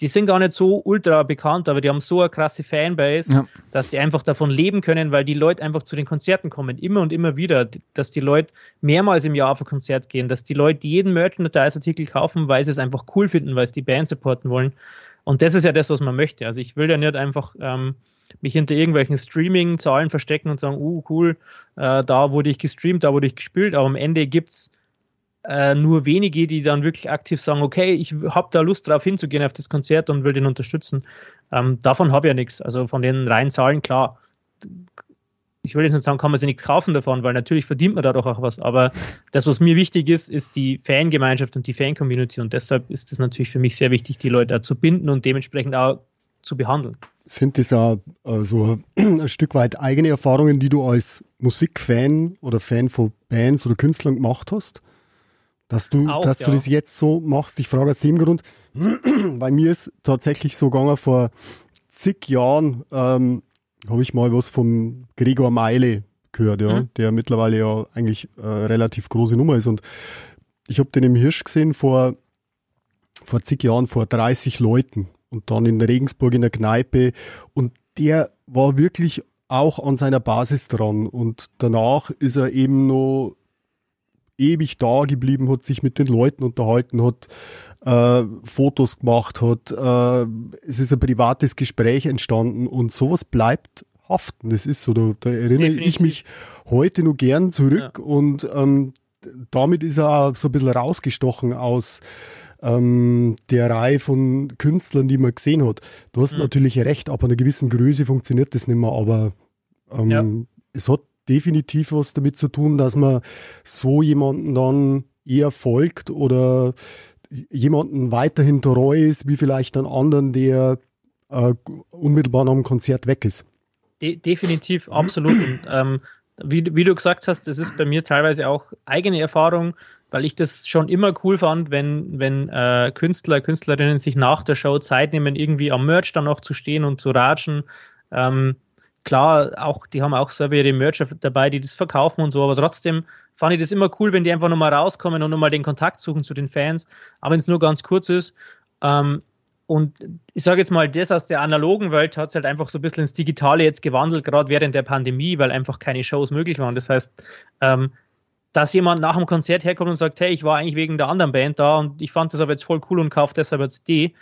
die sind gar nicht so ultra bekannt, aber die haben so eine krasse Fanbase, ja. dass die einfach davon leben können, weil die Leute einfach zu den Konzerten kommen, immer und immer wieder, dass die Leute mehrmals im Jahr auf ein Konzert gehen, dass die Leute jeden Merchandise-Artikel kaufen, weil sie es einfach cool finden, weil sie die Band supporten wollen. Und das ist ja das, was man möchte. Also ich will ja nicht einfach ähm, mich hinter irgendwelchen Streaming-Zahlen verstecken und sagen, uh, cool, äh, da wurde ich gestreamt, da wurde ich gespielt, aber am Ende gibt es äh, nur wenige, die dann wirklich aktiv sagen, okay, ich habe da Lust drauf hinzugehen auf das Konzert und will den unterstützen. Ähm, davon habe ich ja nichts. Also von den reinen Zahlen, klar. Ich will jetzt nicht sagen, kann man sich nichts kaufen davon, weil natürlich verdient man dadurch auch was. Aber das, was mir wichtig ist, ist die Fangemeinschaft und die Fan-Community. Und deshalb ist es natürlich für mich sehr wichtig, die Leute zu binden und dementsprechend auch zu behandeln. Sind das auch so ein Stück weit eigene Erfahrungen, die du als Musikfan oder Fan von Bands oder Künstlern gemacht hast? Dass du, Auch, dass ja. du das jetzt so machst, ich frage aus dem Grund, [clears throat] weil mir ist tatsächlich so gegangen, vor zig Jahren ähm, habe ich mal was vom Gregor Meile gehört, ja, mhm. der mittlerweile ja eigentlich äh, relativ große Nummer ist. Und ich habe den im Hirsch gesehen vor, vor zig Jahren, vor 30 Leuten und dann in Regensburg in der Kneipe. Und der war wirklich auch an seiner Basis dran. Und danach ist er eben noch ewig da geblieben, hat sich mit den Leuten unterhalten, hat äh, Fotos gemacht, hat, äh, es ist ein privates Gespräch entstanden und sowas bleibt haften. Das ist so, da, da erinnere Definitiv. ich mich heute nur gern zurück ja. und ähm, damit ist er auch so ein bisschen rausgestochen aus ähm, der Reihe von Künstlern, die man gesehen hat. Du hast mhm. natürlich recht, ab einer gewissen Größe funktioniert das nicht mehr, aber ähm, ja. es hat definitiv was damit zu tun, dass man so jemanden dann eher folgt oder jemanden weiterhin treu ist, wie vielleicht einen anderen, der äh, unmittelbar nach dem Konzert weg ist. De definitiv, absolut. Und, ähm, wie, wie, du gesagt hast, das ist bei mir teilweise auch eigene Erfahrung, weil ich das schon immer cool fand, wenn, wenn äh, Künstler, Künstlerinnen sich nach der Show Zeit nehmen, irgendwie am Merch dann noch zu stehen und zu ratschen. Ähm, klar, auch, die haben auch selber ihre Merch dabei, die das verkaufen und so, aber trotzdem fand ich das immer cool, wenn die einfach nochmal rauskommen und nochmal den Kontakt suchen zu den Fans, aber wenn es nur ganz kurz ist. Ähm, und ich sage jetzt mal, das aus der analogen Welt hat es halt einfach so ein bisschen ins Digitale jetzt gewandelt, gerade während der Pandemie, weil einfach keine Shows möglich waren. Das heißt, ähm, dass jemand nach dem Konzert herkommt und sagt, hey, ich war eigentlich wegen der anderen Band da und ich fand das aber jetzt voll cool und kaufe deshalb jetzt die,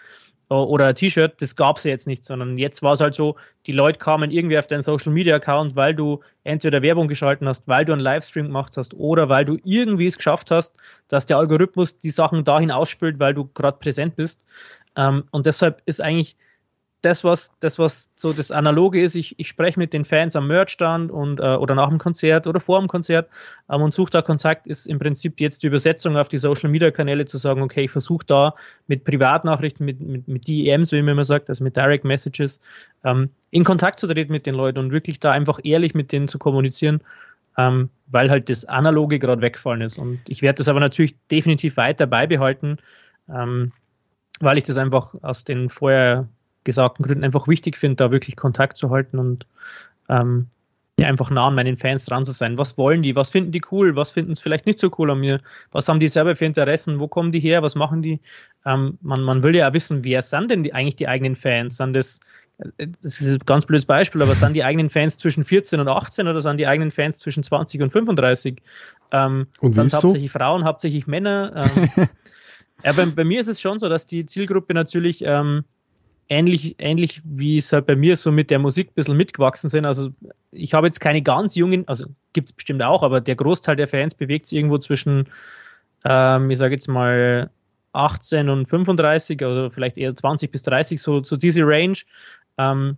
oder ein T-Shirt, das gab es ja jetzt nicht, sondern jetzt war es halt so, die Leute kamen irgendwie auf deinen Social Media Account, weil du entweder Werbung geschalten hast, weil du einen Livestream gemacht hast oder weil du irgendwie es geschafft hast, dass der Algorithmus die Sachen dahin ausspielt, weil du gerade präsent bist. Ähm, und deshalb ist eigentlich das, was, das, was so das Analoge ist, ich, ich spreche mit den Fans am Merchstand und äh, oder nach dem Konzert oder vor dem Konzert ähm, und suche da Kontakt, ist im Prinzip jetzt die Übersetzung auf die Social Media Kanäle zu sagen, okay, ich versuche da mit Privatnachrichten, mit, mit, mit DEMs, wie man immer sagt, also mit Direct Messages, ähm, in Kontakt zu treten mit den Leuten und wirklich da einfach ehrlich mit denen zu kommunizieren, ähm, weil halt das Analoge gerade wegfallen ist. Und ich werde das aber natürlich definitiv weiter beibehalten, ähm, weil ich das einfach aus den vorher gesagten Gründen einfach wichtig finde, da wirklich Kontakt zu halten und ähm, ja, einfach nah an meinen Fans dran zu sein. Was wollen die? Was finden die cool? Was finden sie vielleicht nicht so cool an mir? Was haben die selber für Interessen? Wo kommen die her? Was machen die? Ähm, man, man will ja auch wissen, wer sind denn die, eigentlich die eigenen Fans? Sind das, äh, das ist ein ganz blödes Beispiel, aber sind die eigenen Fans zwischen 14 und 18 oder sind die eigenen Fans zwischen 20 und 35? Ähm, und sind es hauptsächlich Frauen, hauptsächlich Männer? Ähm, [laughs] ja, bei, bei, mir ist es schon so, dass die Zielgruppe natürlich ähm, ähnlich, ähnlich wie es halt bei mir so mit der Musik ein bisschen mitgewachsen sind. Also ich habe jetzt keine ganz jungen, also gibt es bestimmt auch, aber der Großteil der Fans bewegt sich irgendwo zwischen, ähm, ich sage jetzt mal 18 und 35, also vielleicht eher 20 bis 30, so, so diese Range. Ähm,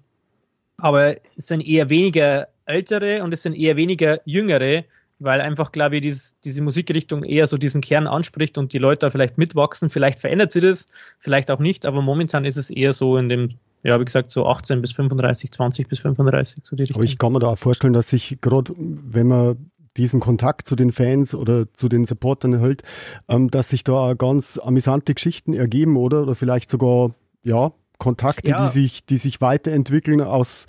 aber es sind eher weniger ältere und es sind eher weniger jüngere, weil einfach, glaube ich, dieses, diese Musikrichtung eher so diesen Kern anspricht und die Leute da vielleicht mitwachsen. Vielleicht verändert sich das, vielleicht auch nicht, aber momentan ist es eher so in dem, ja, wie gesagt, so 18 bis 35, 20 bis 35, so die Richtung. Aber ich kann mir da auch vorstellen, dass sich gerade, wenn man diesen Kontakt zu den Fans oder zu den Supportern hält, ähm, dass sich da ganz amüsante Geschichten ergeben, oder? Oder vielleicht sogar, ja, Kontakte, ja. die sich, die sich weiterentwickeln aus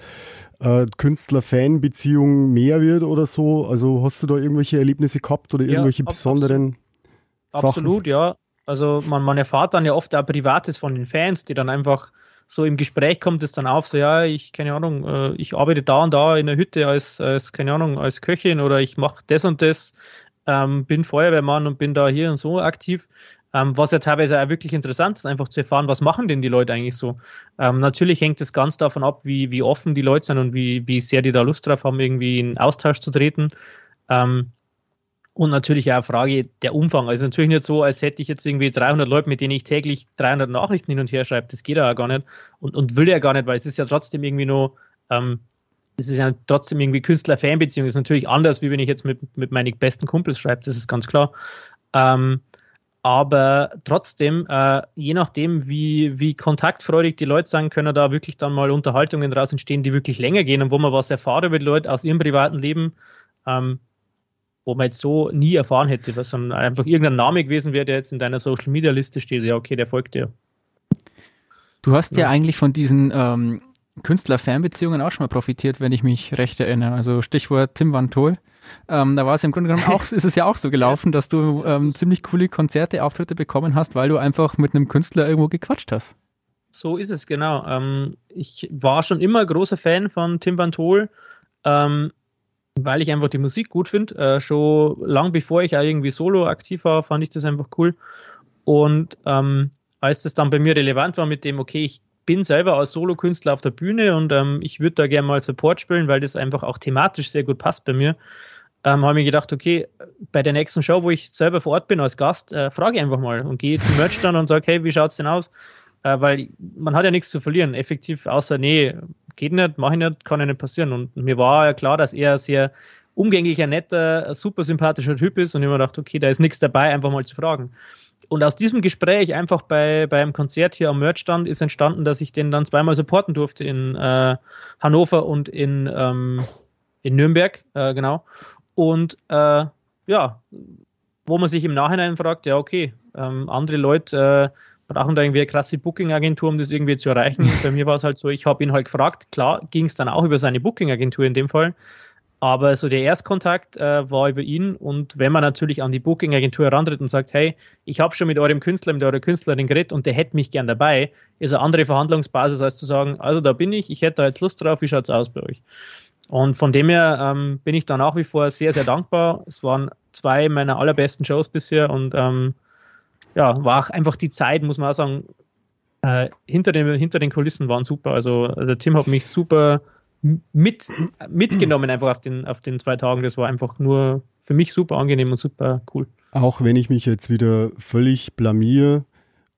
äh, Künstler-Fan-Beziehung mehr wird oder so? Also hast du da irgendwelche Erlebnisse gehabt oder irgendwelche ja, besonderen absolut. Sachen? Absolut, ja. Also man, man erfahrt dann ja oft auch Privates von den Fans, die dann einfach so im Gespräch kommt es dann auf, so ja, ich, keine Ahnung, äh, ich arbeite da und da in der Hütte als, als keine Ahnung, als Köchin oder ich mache das und das, ähm, bin Feuerwehrmann und bin da hier und so aktiv. Ähm, was ja teilweise auch wirklich interessant ist, einfach zu erfahren, was machen denn die Leute eigentlich so. Ähm, natürlich hängt es ganz davon ab, wie, wie offen die Leute sind und wie, wie sehr die da Lust drauf haben, irgendwie in Austausch zu treten. Ähm, und natürlich auch eine Frage der Umfang. Also natürlich nicht so, als hätte ich jetzt irgendwie 300 Leute, mit denen ich täglich 300 Nachrichten hin und her schreibe. Das geht ja gar nicht und, und will ja gar nicht, weil es ist ja trotzdem irgendwie nur, ähm, es ist ja trotzdem irgendwie Künstler-Fan-Beziehung. ist natürlich anders, wie wenn ich jetzt mit, mit meinen besten Kumpels schreibe, das ist ganz klar. Ähm, aber trotzdem, äh, je nachdem, wie, wie kontaktfreudig die Leute sein, können da wirklich dann mal Unterhaltungen daraus entstehen, die wirklich länger gehen und wo man was erfahren über die Leute aus ihrem privaten Leben, ähm, wo man jetzt so nie erfahren hätte, was dann einfach irgendein Name gewesen wäre, der jetzt in deiner Social Media Liste steht. Ja, okay, der folgt dir. Du hast ja, ja eigentlich von diesen ähm, Künstler-Fan-Beziehungen auch schon mal profitiert, wenn ich mich recht erinnere. Also Stichwort Tim Van Tol. Ähm, da war es im Grunde genommen auch, [laughs] ist es ja auch so gelaufen, dass du ähm, ziemlich coole Konzerte, Auftritte bekommen hast, weil du einfach mit einem Künstler irgendwo gequatscht hast. So ist es, genau. Ähm, ich war schon immer großer Fan von Tim Van Tol, ähm, weil ich einfach die Musik gut finde. Äh, schon lang bevor ich auch irgendwie solo aktiv war, fand ich das einfach cool. Und ähm, als das dann bei mir relevant war mit dem, okay, ich bin selber als Solokünstler auf der Bühne und ähm, ich würde da gerne mal Support spielen, weil das einfach auch thematisch sehr gut passt bei mir ähm, habe ich gedacht, okay, bei der nächsten Show, wo ich selber vor Ort bin als Gast, äh, frage ich einfach mal und gehe zum Merch dann und sage, hey, wie schaut es denn aus? Äh, weil man hat ja nichts zu verlieren, effektiv, außer, nee, geht nicht, mache ich nicht, kann ja nicht passieren. Und mir war ja klar, dass er sehr umgänglicher, netter, super sympathischer Typ ist und ich mir gedacht, okay, da ist nichts dabei, einfach mal zu fragen. Und aus diesem Gespräch einfach bei, beim Konzert hier am Merchstand ist entstanden, dass ich den dann zweimal supporten durfte in äh, Hannover und in, ähm, in Nürnberg, äh, genau. Und äh, ja, wo man sich im Nachhinein fragt, ja, okay, ähm, andere Leute äh, brauchen da irgendwie eine krasse Booking-Agentur, um das irgendwie zu erreichen. [laughs] Bei mir war es halt so, ich habe ihn halt gefragt, klar ging es dann auch über seine Booking-Agentur in dem Fall, aber so der Erstkontakt äh, war über ihn und wenn man natürlich an die Booking-Agentur herantritt und sagt, hey, ich habe schon mit eurem Künstler, mit eurer Künstlerin geredet und der hätte mich gern dabei, ist eine andere Verhandlungsbasis, als zu sagen, also da bin ich, ich hätte da jetzt Lust drauf, wie schaut es aus bei euch? Und von dem her ähm, bin ich da nach wie vor sehr, sehr dankbar. Es waren zwei meiner allerbesten Shows bisher und ähm, ja, war auch einfach die Zeit, muss man auch sagen, äh, hinter, den, hinter den Kulissen waren super. Also, also Tim hat mich super mit, mitgenommen einfach auf den, auf den zwei Tagen. Das war einfach nur für mich super angenehm und super cool. Auch wenn ich mich jetzt wieder völlig blamier,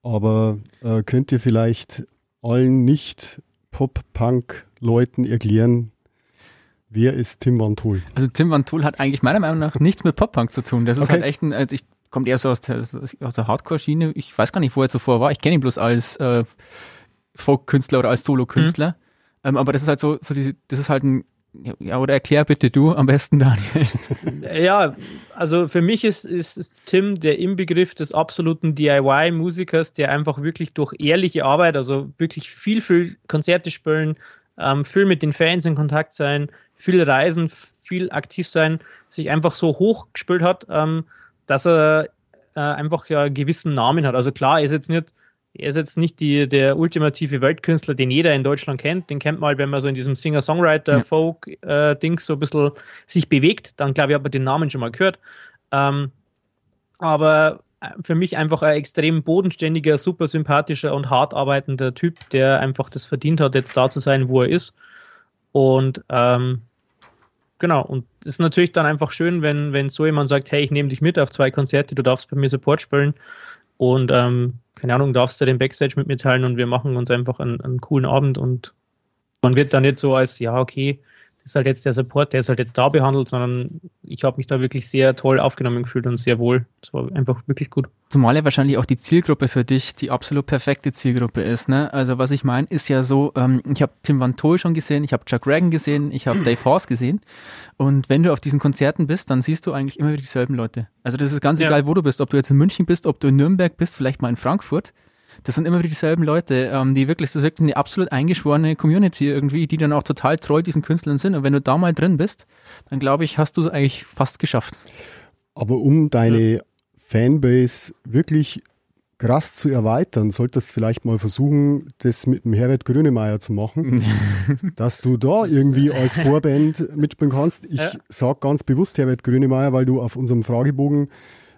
aber äh, könnt ihr vielleicht allen nicht Pop-Punk-Leuten erklären, Wer ist Tim Van Tool? Also Tim Van Tool hat eigentlich meiner Meinung nach nichts mit Pop-Punk zu tun. Das ist okay. halt echt ein, also ich kommt eher so aus der, aus der Hardcore-Schiene. Ich weiß gar nicht, wo er zuvor war. Ich kenne ihn bloß als äh, Folk-Künstler oder als Solo-Künstler. Mhm. Ähm, aber das ist halt so, so diese, das ist halt ein ja, oder erklär bitte du am besten, Daniel. [laughs] Ja, also für mich ist, ist, ist Tim der Inbegriff des absoluten DIY-Musikers, der einfach wirklich durch ehrliche Arbeit, also wirklich viel, viel Konzerte spielen, ähm, viel mit den Fans in Kontakt sein, viel reisen, viel aktiv sein, sich einfach so hochgespielt hat, ähm, dass er äh, einfach ja einen gewissen Namen hat. Also klar, er ist jetzt nicht, er ist jetzt nicht die, der ultimative Weltkünstler, den jeder in Deutschland kennt. Den kennt man halt, wenn man so in diesem Singer-Songwriter-Folk-Dings äh, so ein bisschen sich bewegt, dann glaube ich, hat man den Namen schon mal gehört. Ähm, aber für mich einfach ein extrem bodenständiger, super sympathischer und hart arbeitender Typ, der einfach das verdient hat, jetzt da zu sein, wo er ist. Und ähm, genau, und es ist natürlich dann einfach schön, wenn, wenn so jemand sagt, hey, ich nehme dich mit auf zwei Konzerte, du darfst bei mir Support spielen und ähm, keine Ahnung, darfst du den Backstage mit mir teilen und wir machen uns einfach einen, einen coolen Abend und man wird da nicht so als, ja, okay, ist halt jetzt der Support, der ist halt jetzt da behandelt, sondern ich habe mich da wirklich sehr toll aufgenommen gefühlt und sehr wohl. Es war einfach wirklich gut. Zumal ja wahrscheinlich auch die Zielgruppe für dich die absolut perfekte Zielgruppe ist. Ne? Also was ich meine, ist ja so, ähm, ich habe Tim Van Tol schon gesehen, ich habe Chuck Reagan gesehen, ich habe Dave Horse gesehen. Und wenn du auf diesen Konzerten bist, dann siehst du eigentlich immer wieder dieselben Leute. Also das ist ganz ja. egal, wo du bist, ob du jetzt in München bist, ob du in Nürnberg bist, vielleicht mal in Frankfurt das sind immer wieder dieselben Leute, ähm, die wirklich, das ist wirklich eine absolut eingeschworene Community irgendwie, die dann auch total treu diesen Künstlern sind. Und wenn du da mal drin bist, dann glaube ich, hast du es eigentlich fast geschafft. Aber um deine ja. Fanbase wirklich krass zu erweitern, solltest du vielleicht mal versuchen, das mit dem Herbert Grönemeyer zu machen, [laughs] dass du da irgendwie [laughs] als Vorband mitspielen kannst. Ich ja. sage ganz bewusst Herbert Grönemeyer, weil du auf unserem Fragebogen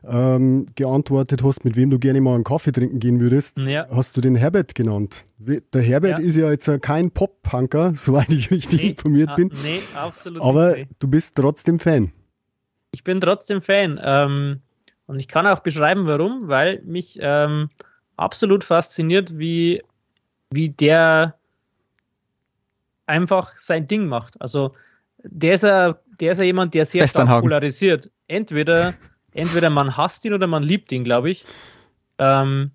ähm, geantwortet hast, mit wem du gerne mal einen Kaffee trinken gehen würdest, ja. hast du den Herbert genannt. Der Herbert ja. ist ja jetzt kein Pop-Punker, [laughs] soweit ich richtig nee, informiert bin. Ah, nee, absolut Aber nicht. du bist trotzdem Fan. Ich bin trotzdem Fan. Ähm, und ich kann auch beschreiben, warum, weil mich ähm, absolut fasziniert, wie, wie der einfach sein Ding macht. Also der ist ja, der ist ja jemand, der sehr stark polarisiert. Entweder entweder man hasst ihn oder man liebt ihn, glaube ich. Ähm,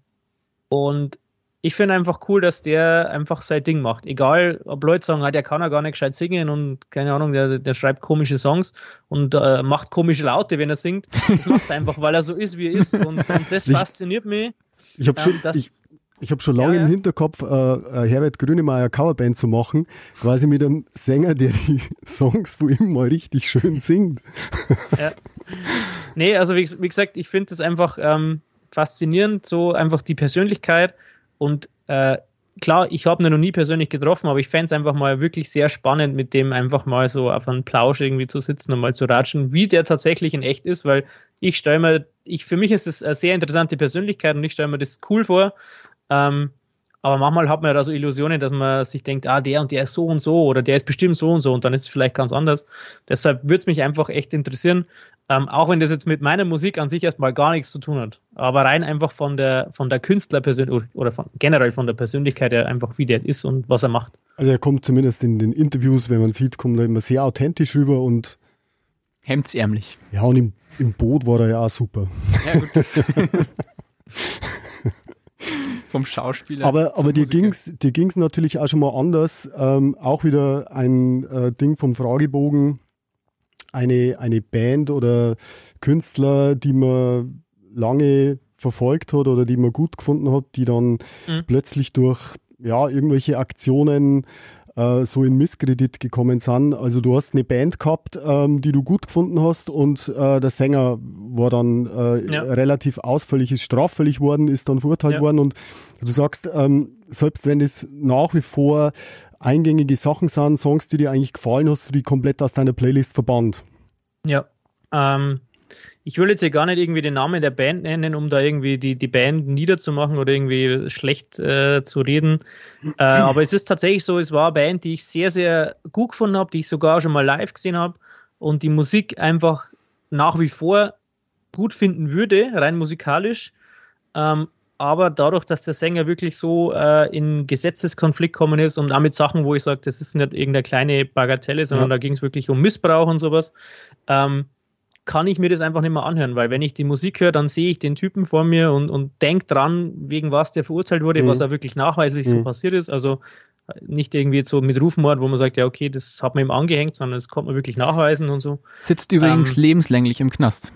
und ich finde einfach cool, dass der einfach sein Ding macht. Egal, ob Leute sagen, ah, der kann ja gar nicht gescheit singen und keine Ahnung, der, der schreibt komische Songs und äh, macht komische Laute, wenn er singt. Das macht er einfach, weil er so ist, wie er ist. Und, und das [laughs] ich, fasziniert mich. Ich habe schon, ähm, ich, ich habe schon lange ja, im Hinterkopf, äh, äh, Herbert Grönemeyer Coverband zu machen, quasi mit einem Sänger, der die [laughs] Songs von ihm mal richtig schön singt. Ja. [laughs] Nee, also wie, wie gesagt, ich finde es einfach ähm, faszinierend, so einfach die Persönlichkeit. Und äh, klar, ich habe ihn noch nie persönlich getroffen, aber ich fände es einfach mal wirklich sehr spannend, mit dem einfach mal so auf einen Plausch irgendwie zu sitzen und mal zu ratschen, wie der tatsächlich in echt ist, weil ich stelle mir, ich, für mich ist es eine sehr interessante Persönlichkeit und ich stelle mir das cool vor. Ähm, aber manchmal hat man ja da so Illusionen, dass man sich denkt, ah, der und der ist so und so oder der ist bestimmt so und so und dann ist es vielleicht ganz anders. Deshalb würde es mich einfach echt interessieren, ähm, auch wenn das jetzt mit meiner Musik an sich erstmal gar nichts zu tun hat. Aber rein einfach von der, von der Künstlerpersönlichkeit oder von, generell von der Persönlichkeit her einfach, wie der ist und was er macht. Also er kommt zumindest in den Interviews, wenn man sieht, kommt er immer sehr authentisch rüber und hemdsärmlich. Ja, und im, im Boot war er ja auch super. Ja, gut. [laughs] vom Schauspieler. Aber, aber dir ging es dir ging's natürlich auch schon mal anders. Ähm, auch wieder ein äh, Ding vom Fragebogen. Eine, eine Band oder Künstler, die man lange verfolgt hat oder die man gut gefunden hat, die dann mhm. plötzlich durch ja, irgendwelche Aktionen äh, so in Misskredit gekommen sind. Also du hast eine Band gehabt, ähm, die du gut gefunden hast und äh, der Sänger war dann äh, ja. relativ ausfällig, ist straffällig worden, ist dann verurteilt ja. worden und du sagst, ähm, selbst wenn es nach wie vor eingängige Sachen sind, Songs, die dir eigentlich gefallen, hast du die komplett aus deiner Playlist verbannt. Ja, ähm, ich will jetzt hier gar nicht irgendwie den Namen der Band nennen, um da irgendwie die, die Band niederzumachen oder irgendwie schlecht äh, zu reden. Äh, [clears throat] aber es ist tatsächlich so, es war eine Band, die ich sehr, sehr gut gefunden habe, die ich sogar schon mal live gesehen habe und die Musik einfach nach wie vor gut finden würde, rein musikalisch. Ähm, aber dadurch, dass der Sänger wirklich so äh, in Gesetzeskonflikt gekommen ist und damit Sachen, wo ich sage, das ist nicht irgendeine kleine Bagatelle, sondern ja. da ging es wirklich um Missbrauch und sowas, ähm, kann ich mir das einfach nicht mehr anhören, weil wenn ich die Musik höre, dann sehe ich den Typen vor mir und, und denke dran, wegen was der verurteilt wurde, mhm. was da wirklich nachweislich mhm. so passiert ist. Also äh, nicht irgendwie so mit Rufmord, wo man sagt, ja, okay, das hat man ihm angehängt, sondern das kommt man wirklich nachweisen und so. Sitzt übrigens ähm, lebenslänglich im Knast.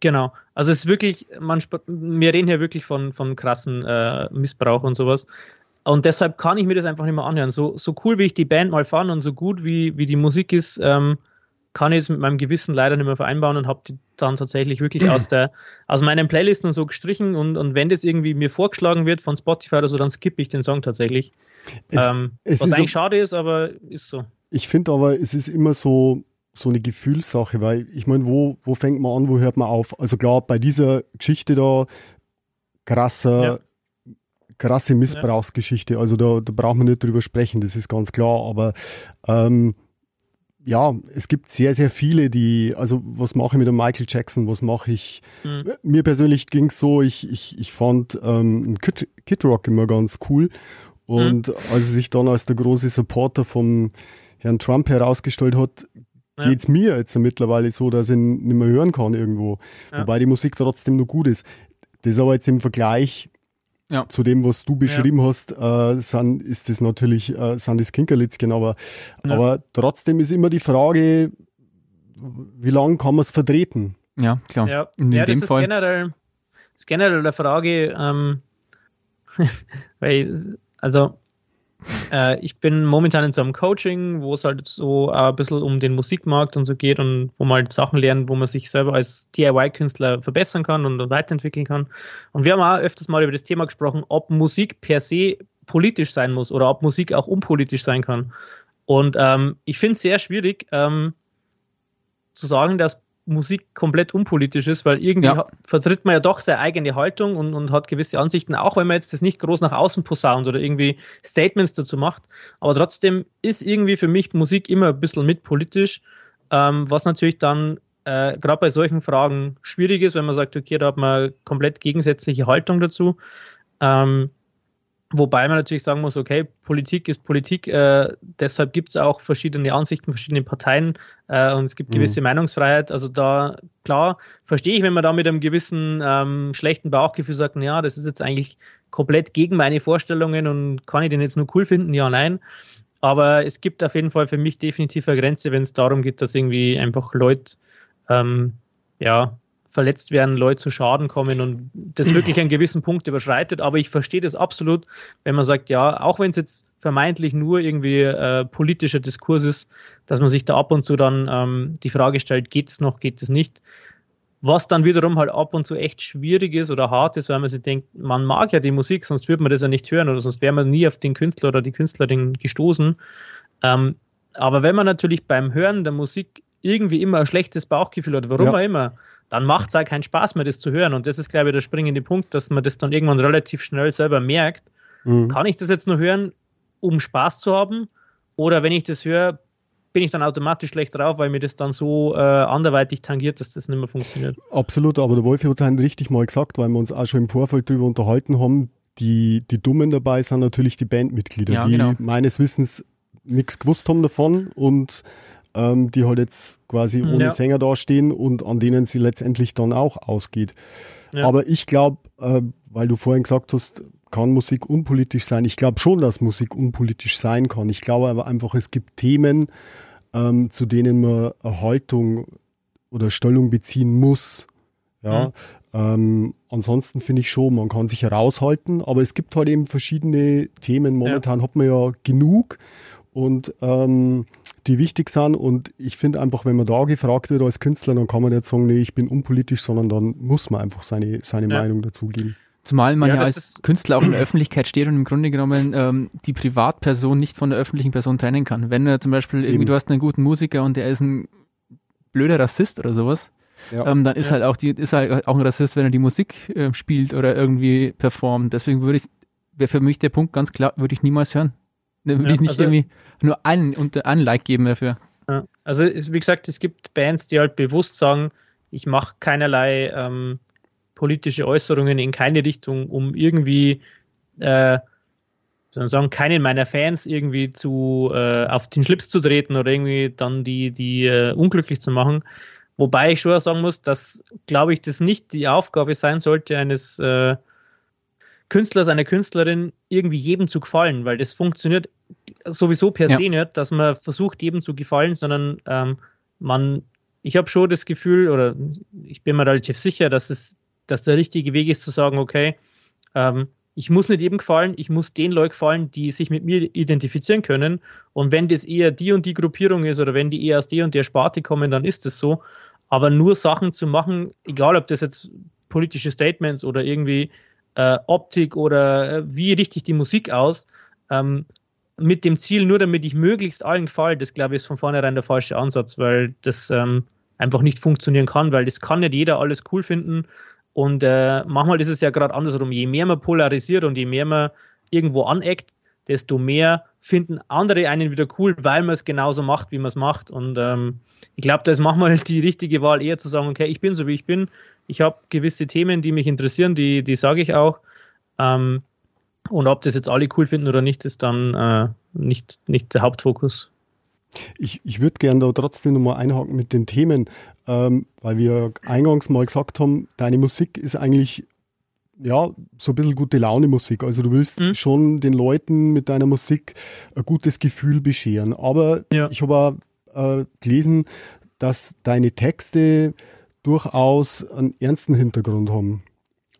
Genau. Also es ist wirklich, man, wir reden hier wirklich von, von krassen äh, Missbrauch und sowas. Und deshalb kann ich mir das einfach nicht mehr anhören. So, so cool, wie ich die Band mal fand und so gut, wie, wie die Musik ist, ähm, kann ich es mit meinem Gewissen leider nicht mehr vereinbaren und habe die dann tatsächlich wirklich aus der aus meinen Playlisten so gestrichen und, und wenn das irgendwie mir vorgeschlagen wird von Spotify oder so, dann skippe ich den Song tatsächlich. Es, ähm, es was eigentlich so, schade ist, aber ist so. Ich finde aber, es ist immer so, so eine Gefühlssache, weil ich meine, wo, wo fängt man an, wo hört man auf? Also klar, bei dieser Geschichte da, krasser, ja. krasse Missbrauchsgeschichte, also da, da braucht man nicht drüber sprechen, das ist ganz klar, aber ähm, ja, es gibt sehr, sehr viele, die, also was mache ich mit dem Michael Jackson, was mache ich? Mhm. Mir persönlich ging es so, ich, ich, ich fand ähm, Kid, Kid Rock immer ganz cool Und mhm. als er sich dann als der große Supporter vom Herrn Trump herausgestellt hat, ja. geht es mir jetzt mittlerweile so, dass ich ihn nicht mehr hören kann irgendwo. Ja. Wobei die Musik trotzdem noch gut ist. Das ist aber jetzt im Vergleich ja. zu dem, was du beschrieben ja. hast, äh, sind, ist das natürlich, äh, sind das Kinkerlitzchen, aber, aber trotzdem ist immer die Frage, wie lange kann man es vertreten? Ja, klar. Ja, In ja das, ist Fall. generell, das ist generell eine Frage, ähm, [laughs] weil, also äh, ich bin momentan in so einem Coaching, wo es halt so ein bisschen um den Musikmarkt und so geht und wo man halt Sachen lernt, wo man sich selber als DIY-Künstler verbessern kann und weiterentwickeln kann. Und wir haben auch öfters mal über das Thema gesprochen, ob Musik per se politisch sein muss oder ob Musik auch unpolitisch sein kann. Und ähm, ich finde es sehr schwierig ähm, zu sagen, dass Musik komplett unpolitisch ist, weil irgendwie ja. vertritt man ja doch seine eigene Haltung und, und hat gewisse Ansichten, auch wenn man jetzt das nicht groß nach außen posaunt oder irgendwie Statements dazu macht. Aber trotzdem ist irgendwie für mich Musik immer ein bisschen mitpolitisch, ähm, was natürlich dann äh, gerade bei solchen Fragen schwierig ist, wenn man sagt, okay, da hat man komplett gegensätzliche Haltung dazu. Ähm, Wobei man natürlich sagen muss, okay, Politik ist Politik, äh, deshalb gibt es auch verschiedene Ansichten, verschiedene Parteien äh, und es gibt mhm. gewisse Meinungsfreiheit. Also da, klar, verstehe ich, wenn man da mit einem gewissen ähm, schlechten Bauchgefühl sagt, ja, das ist jetzt eigentlich komplett gegen meine Vorstellungen und kann ich den jetzt nur cool finden? Ja, nein. Aber es gibt auf jeden Fall für mich definitiv eine Grenze, wenn es darum geht, dass irgendwie einfach Leute ähm, ja, verletzt werden, Leute zu Schaden kommen und das [clears throat] wirklich einen gewissen Punkt überschreitet. Aber ich verstehe das absolut, wenn man sagt, ja, auch wenn es jetzt vermeintlich nur irgendwie äh, politischer Diskurs ist, dass man sich da ab und zu dann ähm, die Frage stellt, geht es noch, geht es nicht? Was dann wiederum halt ab und zu echt schwierig ist oder hart ist, weil man sich denkt, man mag ja die Musik, sonst würde man das ja nicht hören oder sonst wäre man nie auf den Künstler oder die Künstlerin gestoßen. Ähm, aber wenn man natürlich beim Hören der Musik irgendwie immer ein schlechtes Bauchgefühl hat, warum ja. auch immer, dann macht es halt keinen Spaß mehr, das zu hören. Und das ist, glaube ich, der springende Punkt, dass man das dann irgendwann relativ schnell selber merkt. Mhm. Kann ich das jetzt nur hören, um Spaß zu haben? Oder wenn ich das höre, bin ich dann automatisch schlecht drauf, weil mir das dann so äh, anderweitig tangiert, dass das nicht mehr funktioniert. Absolut, aber der Wolfi hat es richtig mal gesagt, weil wir uns auch schon im Vorfeld darüber unterhalten haben. Die, die Dummen dabei sind natürlich die Bandmitglieder, ja, die genau. meines Wissens nichts gewusst haben davon und ähm, die halt jetzt quasi hm, ohne ja. Sänger dastehen und an denen sie letztendlich dann auch ausgeht. Ja. Aber ich glaube, äh, weil du vorhin gesagt hast, kann Musik unpolitisch sein. Ich glaube schon, dass Musik unpolitisch sein kann. Ich glaube aber einfach, es gibt Themen, ähm, zu denen man eine Haltung oder Stellung beziehen muss. Ja, mhm. ähm, ansonsten finde ich schon, man kann sich heraushalten, aber es gibt halt eben verschiedene Themen. Momentan ja. hat man ja genug und ähm, die wichtig sind. Und ich finde einfach, wenn man da gefragt wird als Künstler, dann kann man nicht sagen, nee, ich bin unpolitisch, sondern dann muss man einfach seine, seine ja. Meinung dazugeben. Zumal man ja, ja als Künstler auch in der Öffentlichkeit steht und im Grunde genommen ähm, die Privatperson nicht von der öffentlichen Person trennen kann. Wenn er zum Beispiel irgendwie, Eben. du hast einen guten Musiker und der ist ein blöder Rassist oder sowas, ja. ähm, dann ist ja. halt auch die, ist halt auch ein Rassist, wenn er die Musik äh, spielt oder irgendwie performt. Deswegen würde ich, wäre für mich der Punkt ganz klar, würde ich niemals hören. Dann würde ja, ich nicht also, irgendwie nur einen, unter, einen Like geben dafür. Ja, also es, wie gesagt, es gibt Bands, die halt bewusst sagen, ich mache keinerlei ähm, politische Äußerungen in keine Richtung, um irgendwie äh, sagen, keinen meiner Fans irgendwie zu äh, auf den Schlips zu treten oder irgendwie dann die, die äh, unglücklich zu machen. Wobei ich schon sagen muss, dass, glaube ich, das nicht die Aufgabe sein sollte eines äh, Künstlers, einer Künstlerin irgendwie jedem zu gefallen, weil das funktioniert sowieso per ja. se nicht, dass man versucht, jedem zu gefallen, sondern ähm, man, ich habe schon das Gefühl, oder ich bin mir relativ sicher, dass es, dass der richtige Weg ist zu sagen, okay, ähm, ich muss nicht jedem gefallen, ich muss den Leuten gefallen, die sich mit mir identifizieren können. Und wenn das eher die und die Gruppierung ist oder wenn die eher aus der und der Sparte kommen, dann ist das so. Aber nur Sachen zu machen, egal ob das jetzt politische Statements oder irgendwie äh, Optik oder äh, wie richte ich die Musik aus, ähm, mit dem Ziel, nur damit ich möglichst allen gefallen, das glaube ich ist von vornherein der falsche Ansatz, weil das ähm, einfach nicht funktionieren kann, weil das kann nicht jeder alles cool finden. Und äh, manchmal ist es ja gerade andersrum. Je mehr man polarisiert und je mehr man irgendwo aneckt, desto mehr finden andere einen wieder cool, weil man es genauso macht, wie man es macht. Und ähm, ich glaube, da ist manchmal die richtige Wahl eher zu sagen, okay, ich bin so wie ich bin, ich habe gewisse Themen, die mich interessieren, die, die sage ich auch. Ähm, Und ob das jetzt alle cool finden oder nicht, ist dann äh, nicht, nicht der Hauptfokus. Ich, ich würde gerne da trotzdem nochmal einhaken mit den Themen, ähm, weil wir eingangs mal gesagt haben, deine Musik ist eigentlich ja, so ein bisschen gute Laune Musik. Also du willst mhm. schon den Leuten mit deiner Musik ein gutes Gefühl bescheren. Aber ja. ich habe auch äh, gelesen, dass deine Texte durchaus einen ernsten Hintergrund haben.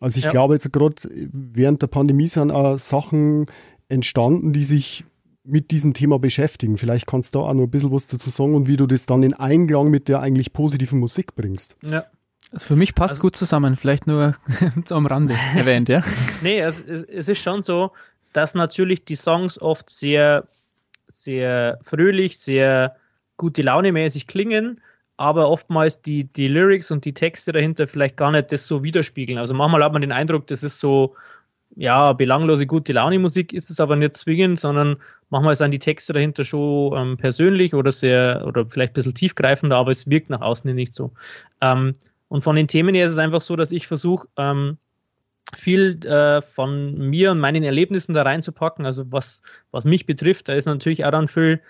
Also ich ja. glaube jetzt gerade während der Pandemie sind auch Sachen entstanden, die sich mit diesem Thema beschäftigen. Vielleicht kannst du da auch noch ein bisschen was dazu sagen und wie du das dann in Einklang mit der eigentlich positiven Musik bringst. Ja. Also für mich passt also, gut zusammen, vielleicht nur [laughs] am Rande [laughs] erwähnt, ja? nee, es, es ist schon so, dass natürlich die Songs oft sehr, sehr fröhlich, sehr gute Laune mäßig klingen, aber oftmals die, die Lyrics und die Texte dahinter vielleicht gar nicht das so widerspiegeln. Also manchmal hat man den Eindruck, das ist so, ja, belanglose gute Laune Musik ist es aber nicht zwingend, sondern manchmal sind die Texte dahinter schon ähm, persönlich oder sehr, oder vielleicht ein bisschen tiefgreifender, aber es wirkt nach außen nicht so. Ähm, und von den Themen her ist es einfach so, dass ich versuche, ähm, viel äh, von mir und meinen Erlebnissen da reinzupacken. Also was, was mich betrifft, da ist natürlich auch dann viel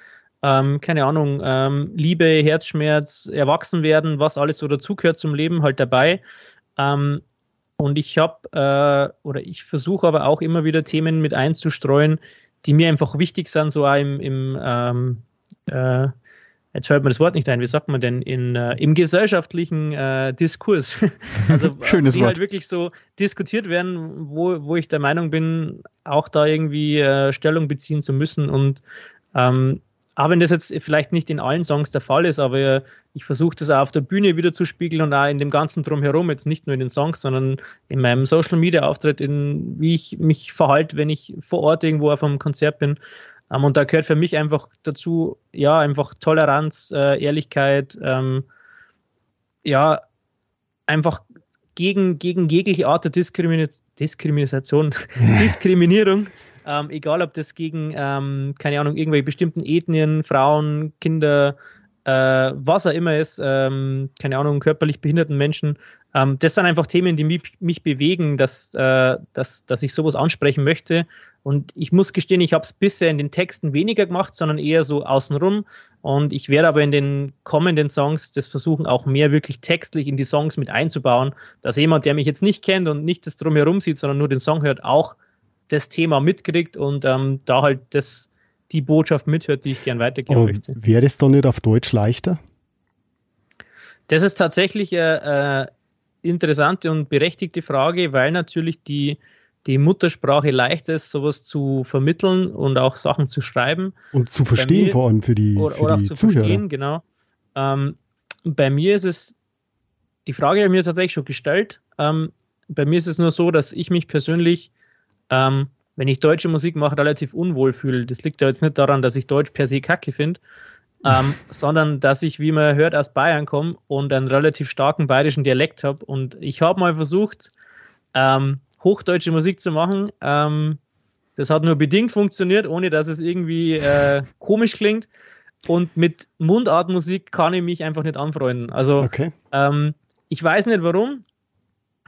ähm, keine Ahnung, ähm, Liebe, Herzschmerz, Erwachsenwerden, was alles so dazugehört zum Leben, halt dabei. Ähm, und ich habe, äh, oder ich versuche aber auch immer wieder Themen mit einzustreuen, die mir einfach wichtig sind, so auch im, im ähm, äh, jetzt hört man das Wort nicht ein, wie sagt man denn, in, äh, im gesellschaftlichen äh, Diskurs. [laughs] also Schönes die Wort. halt wirklich so diskutiert werden, wo, wo ich der Meinung bin, auch da irgendwie äh, Stellung beziehen zu müssen. Und ähm, auch wenn das jetzt vielleicht nicht in allen Songs der Fall ist, aber ich versuche das auch auf der Bühne wieder zu spiegeln und auch in dem ganzen Drumherum, jetzt nicht nur in den Songs, sondern in meinem Social Media Auftritt, in wie ich mich verhalte, wenn ich vor Ort irgendwo auf einem Konzert bin. Ähm, und da gehört für mich einfach dazu, ja, einfach Toleranz, äh, Ehrlichkeit, ähm, ja, einfach gegen, gegen jegliche Art der Diskrimi Diskrimination, [laughs] Diskriminierung ähm, egal, ob das gegen, ähm, keine Ahnung, irgendwelche bestimmten Ethnien, Frauen, Kinder, äh, was auch immer ist, ähm, keine Ahnung, körperlich behinderten Menschen. Ähm, das sind einfach Themen, die mich, mich bewegen, dass, äh, dass, dass ich sowas ansprechen möchte. Und ich muss gestehen, ich habe es bisher in den Texten weniger gemacht, sondern eher so außenrum. Und ich werde aber in den kommenden Songs das versuchen, auch mehr wirklich textlich in die Songs mit einzubauen, dass jemand, der mich jetzt nicht kennt und nicht das drumherum sieht, sondern nur den Song hört, auch das Thema mitkriegt und ähm, da halt das, die Botschaft mithört, die ich gern weitergeben Aber möchte. Wäre es doch nicht auf Deutsch leichter? Das ist tatsächlich eine äh, interessante und berechtigte Frage, weil natürlich die, die Muttersprache leicht ist, sowas zu vermitteln und auch Sachen zu schreiben. Und zu verstehen mir, vor allem für die, oder, für oder die auch zu Zuhörer. verstehen, genau. Ähm, bei mir ist es, die Frage habe ich mir tatsächlich schon gestellt. Ähm, bei mir ist es nur so, dass ich mich persönlich ähm, wenn ich deutsche Musik mache, relativ unwohl fühle. Das liegt ja jetzt nicht daran, dass ich Deutsch per se kacke finde, ähm, [laughs] sondern dass ich, wie man hört, aus Bayern komme und einen relativ starken bayerischen Dialekt habe. Und ich habe mal versucht, ähm, hochdeutsche Musik zu machen. Ähm, das hat nur bedingt funktioniert, ohne dass es irgendwie äh, komisch klingt. Und mit Mundartmusik kann ich mich einfach nicht anfreunden. Also okay. ähm, ich weiß nicht warum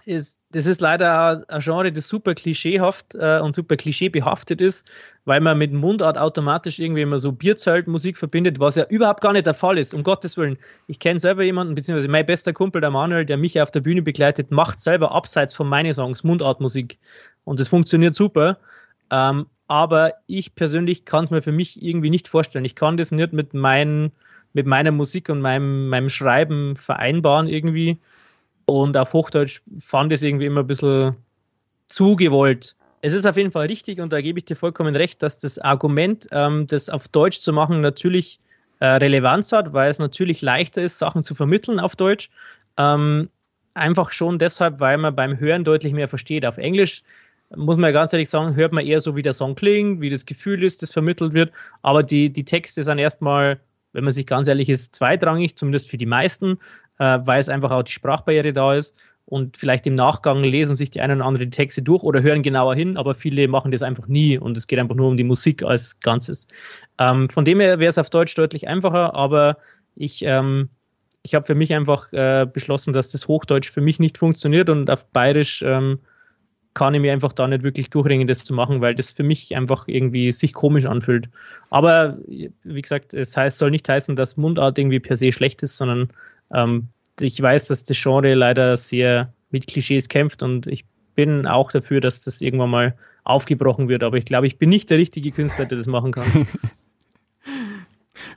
ist, das ist leider ein Genre, das super klischeehaft äh, und super klischeebehaftet ist, weil man mit Mundart automatisch irgendwie immer so Bierzeltmusik verbindet, was ja überhaupt gar nicht der Fall ist, um Gottes Willen. Ich kenne selber jemanden, beziehungsweise mein bester Kumpel, der Manuel, der mich auf der Bühne begleitet, macht selber abseits von meinen Songs Mundartmusik. Und das funktioniert super. Ähm, aber ich persönlich kann es mir für mich irgendwie nicht vorstellen. Ich kann das nicht mit, mein, mit meiner Musik und meinem, meinem Schreiben vereinbaren irgendwie. Und auf Hochdeutsch fand es irgendwie immer ein bisschen zu gewollt. Es ist auf jeden Fall richtig und da gebe ich dir vollkommen recht, dass das Argument, ähm, das auf Deutsch zu machen, natürlich äh, Relevanz hat, weil es natürlich leichter ist, Sachen zu vermitteln auf Deutsch. Ähm, einfach schon deshalb, weil man beim Hören deutlich mehr versteht. Auf Englisch muss man ja ganz ehrlich sagen, hört man eher so, wie der Song klingt, wie das Gefühl ist, das vermittelt wird. Aber die, die Texte sind erstmal, wenn man sich ganz ehrlich ist, zweitrangig, zumindest für die meisten äh, weil es einfach auch die Sprachbarriere da ist. Und vielleicht im Nachgang lesen sich die einen oder anderen Texte durch oder hören genauer hin, aber viele machen das einfach nie und es geht einfach nur um die Musik als Ganzes. Ähm, von dem her wäre es auf Deutsch deutlich einfacher, aber ich, ähm, ich habe für mich einfach äh, beschlossen, dass das Hochdeutsch für mich nicht funktioniert und auf Bayerisch ähm, kann ich mir einfach da nicht wirklich durchringen, das zu machen, weil das für mich einfach irgendwie sich komisch anfühlt. Aber wie gesagt, es heißt, soll nicht heißen, dass Mundart irgendwie per se schlecht ist, sondern ähm, ich weiß, dass das Genre leider sehr mit Klischees kämpft und ich bin auch dafür, dass das irgendwann mal aufgebrochen wird. Aber ich glaube, ich bin nicht der richtige Künstler, der das machen kann. [laughs]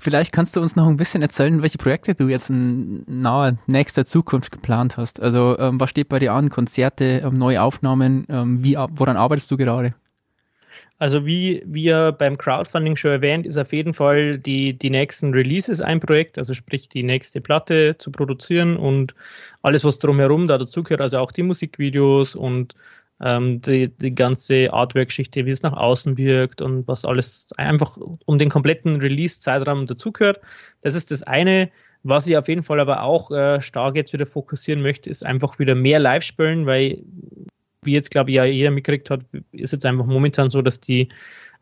Vielleicht kannst du uns noch ein bisschen erzählen, welche Projekte du jetzt in naher nächster Zukunft geplant hast. Also ähm, was steht bei dir an? Konzerte, ähm, neue Aufnahmen? Ähm, wie, woran arbeitest du gerade? Also wie wir beim Crowdfunding schon erwähnt, ist auf jeden Fall die, die nächsten Releases ein Projekt, also sprich die nächste Platte zu produzieren und alles, was drumherum da dazugehört, also auch die Musikvideos und ähm, die, die ganze Artwork-Geschichte, wie es nach außen wirkt und was alles einfach um den kompletten Release-Zeitraum dazugehört. Das ist das eine. Was ich auf jeden Fall aber auch äh, stark jetzt wieder fokussieren möchte, ist einfach wieder mehr Live-Spielen, weil, wie jetzt glaube ich ja jeder mitgekriegt hat, ist jetzt einfach momentan so, dass die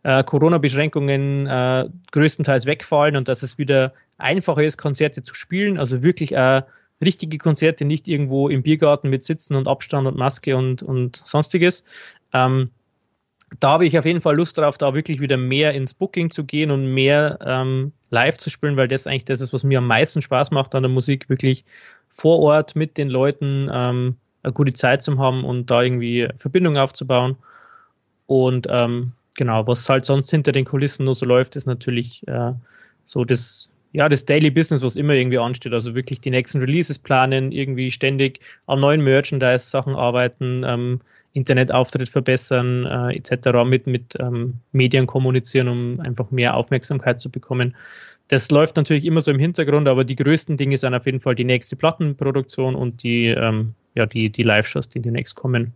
äh, Corona-Beschränkungen äh, größtenteils wegfallen und dass es wieder einfacher ist, Konzerte zu spielen, also wirklich äh, richtige Konzerte, nicht irgendwo im Biergarten mit Sitzen und Abstand und Maske und, und sonstiges. Ähm, da habe ich auf jeden Fall Lust drauf, da wirklich wieder mehr ins Booking zu gehen und mehr ähm, live zu spielen, weil das eigentlich das ist, was mir am meisten Spaß macht an der Musik, wirklich vor Ort mit den Leuten ähm, eine gute Zeit zu haben und da irgendwie Verbindung aufzubauen. Und ähm, genau, was halt sonst hinter den Kulissen nur so läuft, ist natürlich äh, so das ja, das Daily Business, was immer irgendwie ansteht, also wirklich die nächsten Releases planen, irgendwie ständig an neuen Merchandise-Sachen arbeiten, ähm, Internetauftritt verbessern, äh, etc., mit, mit ähm, Medien kommunizieren, um einfach mehr Aufmerksamkeit zu bekommen. Das läuft natürlich immer so im Hintergrund, aber die größten Dinge sind auf jeden Fall die nächste Plattenproduktion und die, ähm, ja, die, die Live-Shows, die demnächst kommen.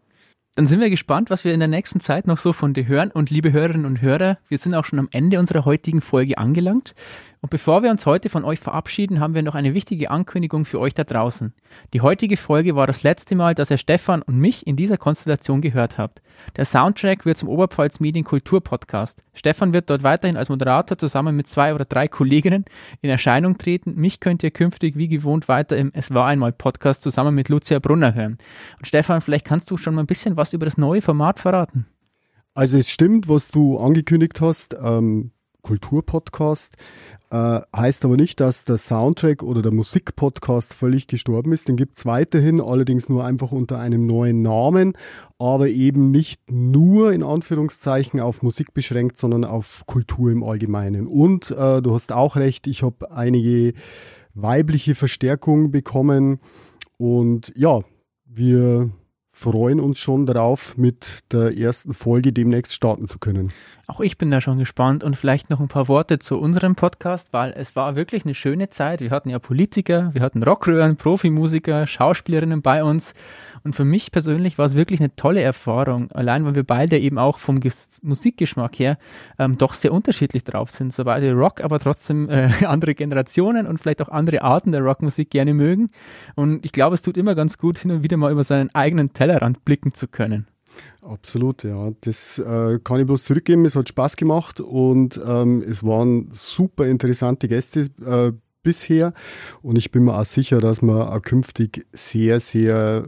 Dann sind wir gespannt, was wir in der nächsten Zeit noch so von dir hören. Und liebe Hörerinnen und Hörer, wir sind auch schon am Ende unserer heutigen Folge angelangt. Und bevor wir uns heute von euch verabschieden, haben wir noch eine wichtige Ankündigung für euch da draußen. Die heutige Folge war das letzte Mal, dass ihr Stefan und mich in dieser Konstellation gehört habt. Der Soundtrack wird zum Oberpfalz Medien Kultur Podcast. Stefan wird dort weiterhin als Moderator zusammen mit zwei oder drei Kolleginnen in Erscheinung treten. Mich könnt ihr künftig wie gewohnt weiter im Es war einmal Podcast zusammen mit Lucia Brunner hören. Und Stefan, vielleicht kannst du schon mal ein bisschen was über das neue Format verraten. Also es stimmt, was du angekündigt hast. Ähm Kulturpodcast. Äh, heißt aber nicht, dass der Soundtrack oder der Musikpodcast völlig gestorben ist. Den gibt es weiterhin, allerdings nur einfach unter einem neuen Namen, aber eben nicht nur in Anführungszeichen auf Musik beschränkt, sondern auf Kultur im Allgemeinen. Und äh, du hast auch recht, ich habe einige weibliche Verstärkung bekommen. Und ja, wir freuen uns schon darauf, mit der ersten Folge demnächst starten zu können. Auch ich bin da schon gespannt und vielleicht noch ein paar Worte zu unserem Podcast, weil es war wirklich eine schöne Zeit. Wir hatten ja Politiker, wir hatten Rockröhren, Profimusiker, Schauspielerinnen bei uns und für mich persönlich war es wirklich eine tolle Erfahrung, allein weil wir beide eben auch vom Ges Musikgeschmack her ähm, doch sehr unterschiedlich drauf sind. So beide Rock, aber trotzdem äh, [laughs] andere Generationen und vielleicht auch andere Arten der Rockmusik gerne mögen. Und ich glaube, es tut immer ganz gut, hin und wieder mal über seinen eigenen Tellerrand blicken zu können. Absolut, ja. Das äh, kann ich bloß zurückgeben. Es hat Spaß gemacht und ähm, es waren super interessante Gäste äh, bisher. Und ich bin mir auch sicher, dass wir auch künftig sehr, sehr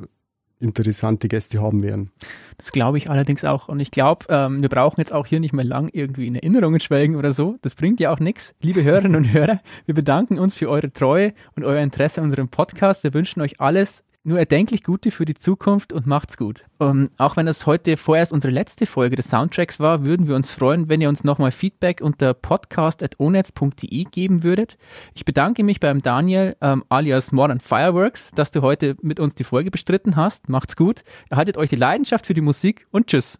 interessante Gäste haben werden. Das glaube ich allerdings auch. Und ich glaube, ähm, wir brauchen jetzt auch hier nicht mehr lang irgendwie in Erinnerungen schwelgen oder so. Das bringt ja auch nichts. Liebe Hörerinnen und Hörer, wir bedanken uns für eure Treue und euer Interesse an unserem Podcast. Wir wünschen euch alles nur erdenklich Gute für die Zukunft und macht's gut. Ähm, auch wenn das heute vorerst unsere letzte Folge des Soundtracks war, würden wir uns freuen, wenn ihr uns nochmal Feedback unter podcast.onetz.de geben würdet. Ich bedanke mich beim Daniel ähm, alias Modern Fireworks, dass du heute mit uns die Folge bestritten hast. Macht's gut, erhaltet euch die Leidenschaft für die Musik und tschüss.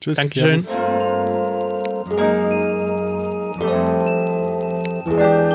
Tschüss. Dankeschön. Servus.